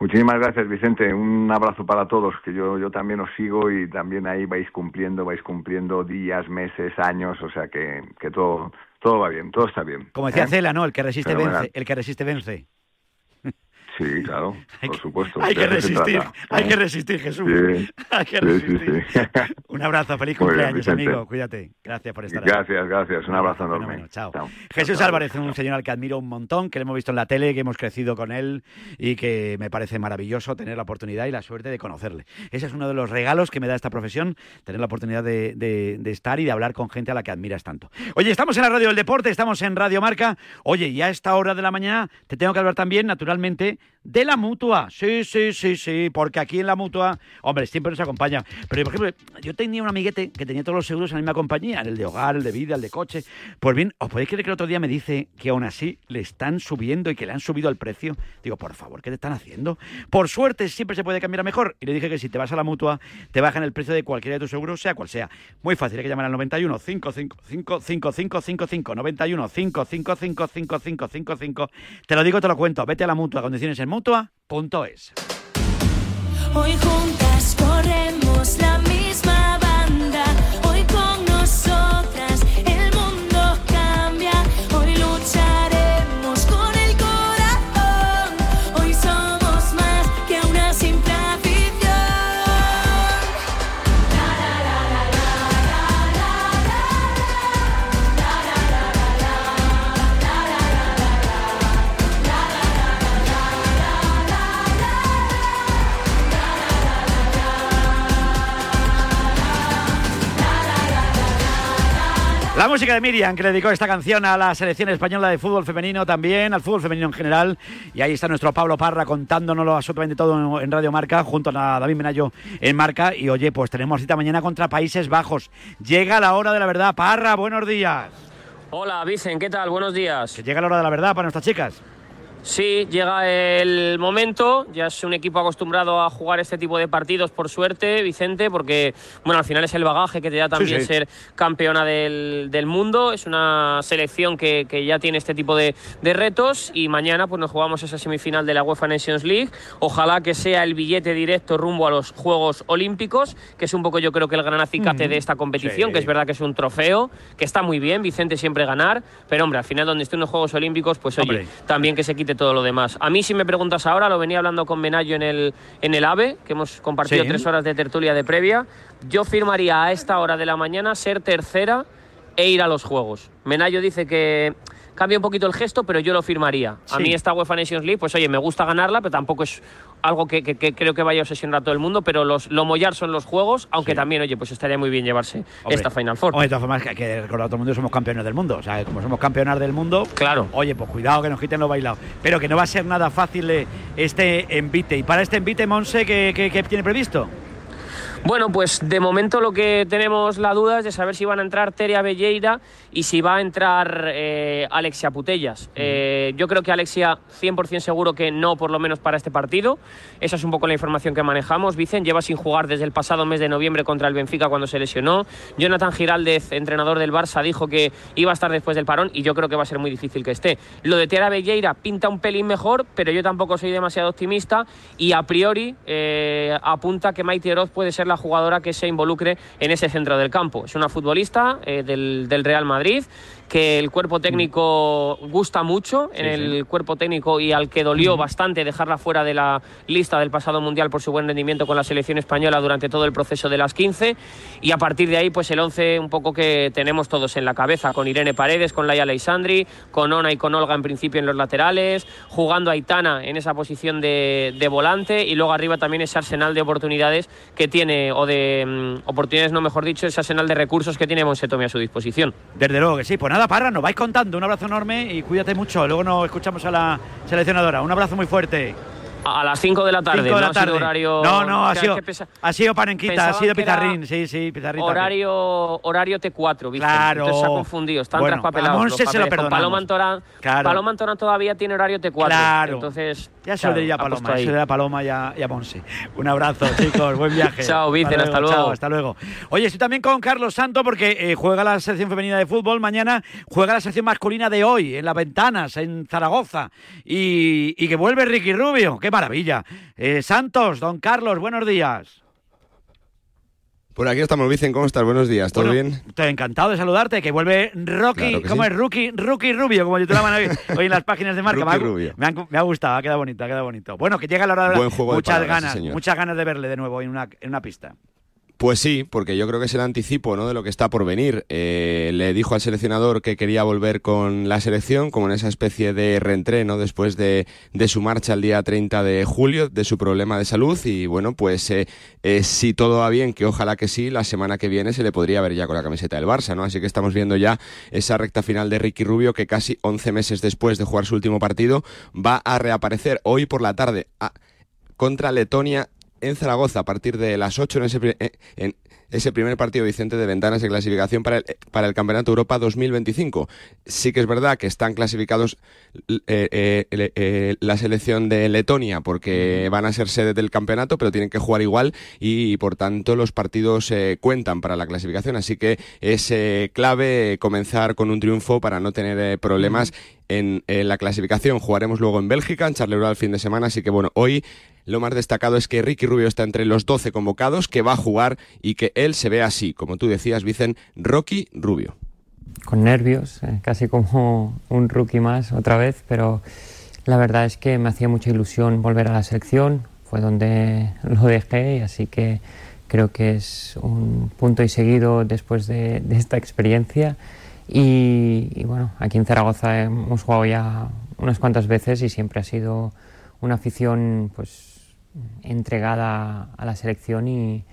Muchísimas gracias, Vicente. Un abrazo para todos, que yo, yo también os sigo y también ahí vais cumpliendo, vais cumpliendo días, meses, años, o sea que, que todo, todo va bien, todo está bien. Como decía ¿eh? Cela, ¿no? El que resiste vence, el que resiste vence. Sí, claro, por supuesto. Hay que resistir, hay que resistir, Jesús. hay que resistir. un abrazo, feliz cumpleaños, amigo. Cuídate. Gracias por estar Gracias, gracias. Un abrazo enorme. Chao. Jesús Álvarez, un señor al que admiro un montón, que le hemos visto en la tele, que hemos crecido con él y que me parece maravilloso tener la oportunidad y la suerte de conocerle. Ese es uno de los regalos que me da esta profesión, tener la oportunidad de, de estar y de hablar con gente a la que admiras tanto. Oye, estamos en la radio del deporte, estamos en Radio Marca. Oye, y a esta hora de la mañana te tengo que hablar también, naturalmente, de la mutua. Sí, sí, sí, sí, porque aquí en la mutua, hombre, siempre nos acompaña. Pero, por ejemplo, yo tenía un amiguete que tenía todos los seguros en la misma compañía, el de hogar, el de vida, el de coche. Pues bien, ¿os podéis creer que el otro día me dice que aún así le están subiendo y que le han subido el precio? Digo, por favor, ¿qué te están haciendo? Por suerte, siempre se puede cambiar a mejor. Y le dije que si te vas a la mutua, te bajan el precio de cualquiera de tus seguros, sea cual sea. Muy fácil, hay que llamar al 91 555 5555 91 555 5555 Te lo digo, te lo cuento. Vete a la mutua, condiciones en. Hoy La música de Miriam, que le dedicó esta canción a la selección española de fútbol femenino también, al fútbol femenino en general. Y ahí está nuestro Pablo Parra contándonoslo absolutamente todo en Radio Marca, junto a David Menayo en Marca. Y oye, pues tenemos cita mañana contra Países Bajos. Llega la hora de la verdad. Parra, buenos días. Hola, Vicen, ¿qué tal? Buenos días. Que llega la hora de la verdad para nuestras chicas. Sí, llega el momento, ya es un equipo acostumbrado a jugar este tipo de partidos por suerte, Vicente, porque bueno, al final es el bagaje que te da también ser campeona del, mundo, es una selección que, ya tiene este tipo de, retos. Y mañana pues nos jugamos esa semifinal de la UEFA Nations League, ojalá que sea el billete directo rumbo a los Juegos Olímpicos, que es un poco yo creo que el gran acicate de esta competición, que es verdad que es un trofeo, que está muy bien, Vicente siempre ganar, pero hombre, al final donde estén los Juegos Olímpicos, pues oye, también que se quite todo lo demás. A mí, si me preguntas ahora, lo venía hablando con Menayo en el, en el AVE, que hemos compartido tres horas de tertulia de previa. Yo firmaría a esta hora de la mañana ser tercera e ir a los Juegos. Menayo dice que cambia un poquito el gesto, pero yo lo firmaría. A mí esta UEFA Nations League, pues oye, me gusta ganarla, pero tampoco es algo que, creo que vaya a obsesionar a todo el mundo, pero los, lo mollar son los juegos, aunque también, oye, pues estaría muy bien llevarse esta Final Four. de todas formas, que hay que recordar a todo el mundo somos campeones del mundo. O sea, como somos campeones del mundo, claro. oye, pues cuidado que nos quiten lo bailado. Pero que no va a ser nada fácil este envite. Y para este envite, Monse, ¿qué, qué tiene previsto? Bueno, pues de momento lo que tenemos la duda es de saber si van a entrar Teria Belleira y si va a entrar eh, Alexia Putellas. Eh, yo creo que Alexia 100% seguro que no, por lo menos para este partido. Esa es un poco la información que manejamos. Vicen lleva sin jugar desde el pasado mes de noviembre contra el Benfica cuando se lesionó. Jonathan Giraldez, entrenador del Barça, dijo que iba a estar después del parón y yo creo que va a ser muy difícil que esté. Lo de Teria Belleira pinta un pelín mejor, pero yo tampoco soy demasiado optimista y a priori eh, apunta que Maite Oroz puede ser la jugadora que se involucre en ese centro del campo. Es una futbolista eh, del, del Real Madrid que el cuerpo técnico gusta mucho en el cuerpo técnico y al que dolió bastante dejarla fuera de la lista del pasado mundial por su buen rendimiento con la selección española durante todo el proceso de las 15 y a partir de ahí pues el 11 un poco que tenemos todos en la cabeza con Irene Paredes, con Laia Leisandri, con Ona y con Olga en principio en los laterales, jugando a Aitana en esa posición de, de volante y luego arriba también ese arsenal de oportunidades que tiene o de mm, oportunidades no mejor dicho, ese arsenal de recursos que tiene Monsetomi a su disposición. Desde luego que sí, pues nada, Parra, nos vais contando. Un abrazo enorme y cuídate mucho. Luego nos escuchamos a la seleccionadora. Un abrazo muy fuerte. A las 5 de la tarde, Cinco de no la ha sido tarde. horario- No, no, ha sido, pesa- ha sido panenquita, ha sido pizarrín. Sí, sí, pizarrín. Horario, horario T4, ¿viste? Claro. Entonces se ha confundido, están Bueno, traspapelados. a Monse se lo perdonamos. Paloma Antorán, Claro. Paloma Antorán todavía tiene horario T4. Claro. Entonces, Ya se claro, puesto Paloma, se diría Paloma y a, y a Monse. Un abrazo, chicos, buen viaje. Chao, Vicen, hasta luego. chao, hasta luego. Oye, estoy también con Carlos Santo porque eh, juega la selección femenina de fútbol. Mañana juega la selección masculina de hoy, en Las Ventanas, en Zaragoza. Y, y que vuelve Ricky Rubio. ¡Qué maravilla! Eh, Santos, don Carlos, buenos días. Por aquí estamos, Vicen, ¿cómo estás? Buenos días, ¿todo Bueno, bien? Estoy encantado de saludarte, que vuelve Rocky, Claro que ¿cómo sí. es? Rookie, Rookie Rubio, como titulaban hoy, hoy en las páginas de marca. Rookie me, ha, Rubio. me ha- me ha gustado, ha quedado bonito, ha quedado bonito. Bueno, que llega la hora de Buen juego de muchas palabras, sí, ganas, muchas ganas de verle de nuevo en una, en una pista. Pues sí, porque yo creo que es el anticipo ¿no? de lo que está por venir. Eh, le dijo al seleccionador que quería volver con la selección, como en esa especie de reentreno después de, de su marcha el día 30 de julio, de su problema de salud. Y bueno, pues eh, eh, si todo va bien, que ojalá que sí, la semana que viene se le podría ver ya con la camiseta del Barça, ¿no? Así que estamos viendo ya esa recta final de Ricky Rubio que casi 11 meses después de jugar su último partido va a reaparecer hoy por la tarde a- contra Letonia en Zaragoza a partir de las 8 en ese, eh, en ese primer partido Vicente de ventanas de clasificación para el, eh, para el Campeonato Europa 2025. Sí que es verdad que están clasificados eh, eh, eh, eh, la selección de Letonia porque van a ser sede del campeonato, pero tienen que jugar igual y, por tanto los partidos eh, cuentan para la clasificación. Así que es clave comenzar con un triunfo para no tener problemas en, en la clasificación. Jugaremos luego en Bélgica, en Charleroi el fin de semana, así que bueno, hoy lo más destacado es que Ricky Rubio está entre los 12 convocados, que va a jugar y que él se ve así, como tú decías, Vicen, Rocky Rubio. con nervios, eh, casi como un rookie más otra vez, pero la verdad es que me hacía mucha ilusión volver a la selección, fue donde lo dejé y así que creo que es un punto y seguido después de, de esta experiencia y, bueno, aquí en Zaragoza hemos jugado ya unas cuantas veces y siempre ha sido una afición pues entregada a la selección y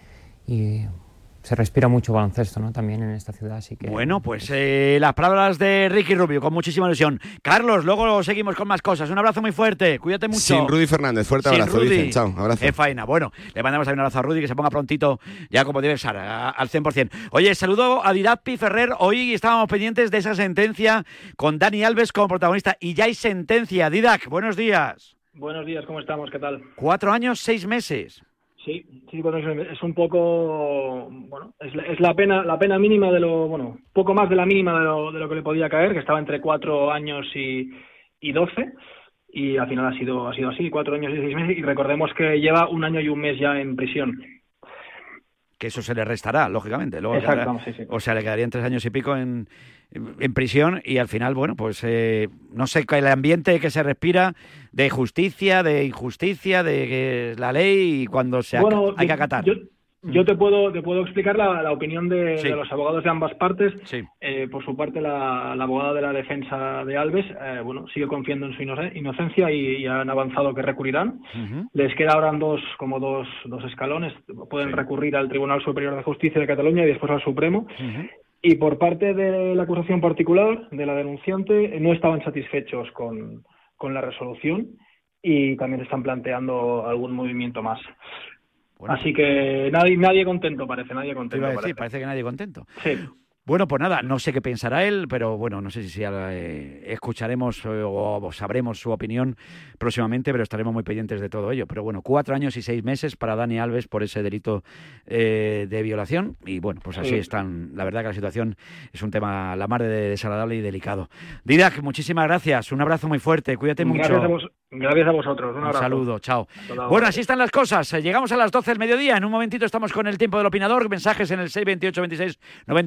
se respira mucho baloncesto ¿no? también en esta ciudad, así que Bueno, pues eh, las palabras de Ricky Rubio, con muchísima ilusión. Carlos, luego seguimos con más cosas. Un abrazo muy fuerte, cuídate mucho. Sin Rudy Fernández, fuerte Sin abrazo, Rudy. Chao, abrazo. Qué faena. Bueno, le mandamos también un abrazo a Rudy, que se ponga prontito, ya como debe ser, a- al 100%. Oye, saludo a Didappi Ferrer. Hoy estábamos pendientes de esa sentencia con Dani Alves como protagonista. Y ya hay sentencia. Didac, buenos días. Buenos días, ¿cómo estamos? ¿Qué tal? Cuatro años, seis meses. Sí, sí, bueno, es, un poco, bueno, es, la- es la pena, la pena mínima de lo, bueno, poco más de la mínima de lo, de lo que le podía caer, que estaba entre cuatro años y, y doce, y al final ha sido, ha sido así, cuatro años y seis meses, y recordemos que lleva un año y un mes ya en prisión. Que eso se le restará, lógicamente. Luego Exacto, se- sí, sí. O sea, le quedarían tres años y pico en, en prisión y al final, bueno, pues eh, no sé, el ambiente que se respira de justicia, de injusticia, de que la ley y cuando se Bueno, hay que acatar. Yo, yo te puedo, te puedo explicar la, la opinión de, Sí. de los abogados de ambas partes. Sí. Eh, por su parte, la, la abogada de la defensa de Alves, eh, bueno, sigue confiando en su inoce- inocencia y, y han avanzado que recurrirán. Les queda ahora dos, como dos, dos escalones. Pueden recurrir al Tribunal Superior de Justicia de Cataluña y después al Supremo. Y por parte de la acusación particular, de la denunciante, no estaban satisfechos con, con la resolución y también están planteando algún movimiento más. Así que nadie, nadie contento parece, nadie contento. parece. parece que nadie contento. Sí. Bueno, pues nada, no sé qué pensará él, pero bueno, no sé si eh, escucharemos eh, o, sabremos su opinión próximamente, pero estaremos muy pendientes de todo ello. Pero bueno, cuatro años y seis meses para Dani Alves por ese delito eh, de violación y bueno, pues así están. La verdad que la situación es un tema la mar de desagradable y delicado. Didac, muchísimas gracias, un abrazo muy fuerte, cuídate mucho. Gracias a, vosotros, un, saludo, chao. Bueno, así están las cosas. Llegamos a las 12 del mediodía, en un momentito estamos con el tiempo del opinador, mensajes en el 628 26 90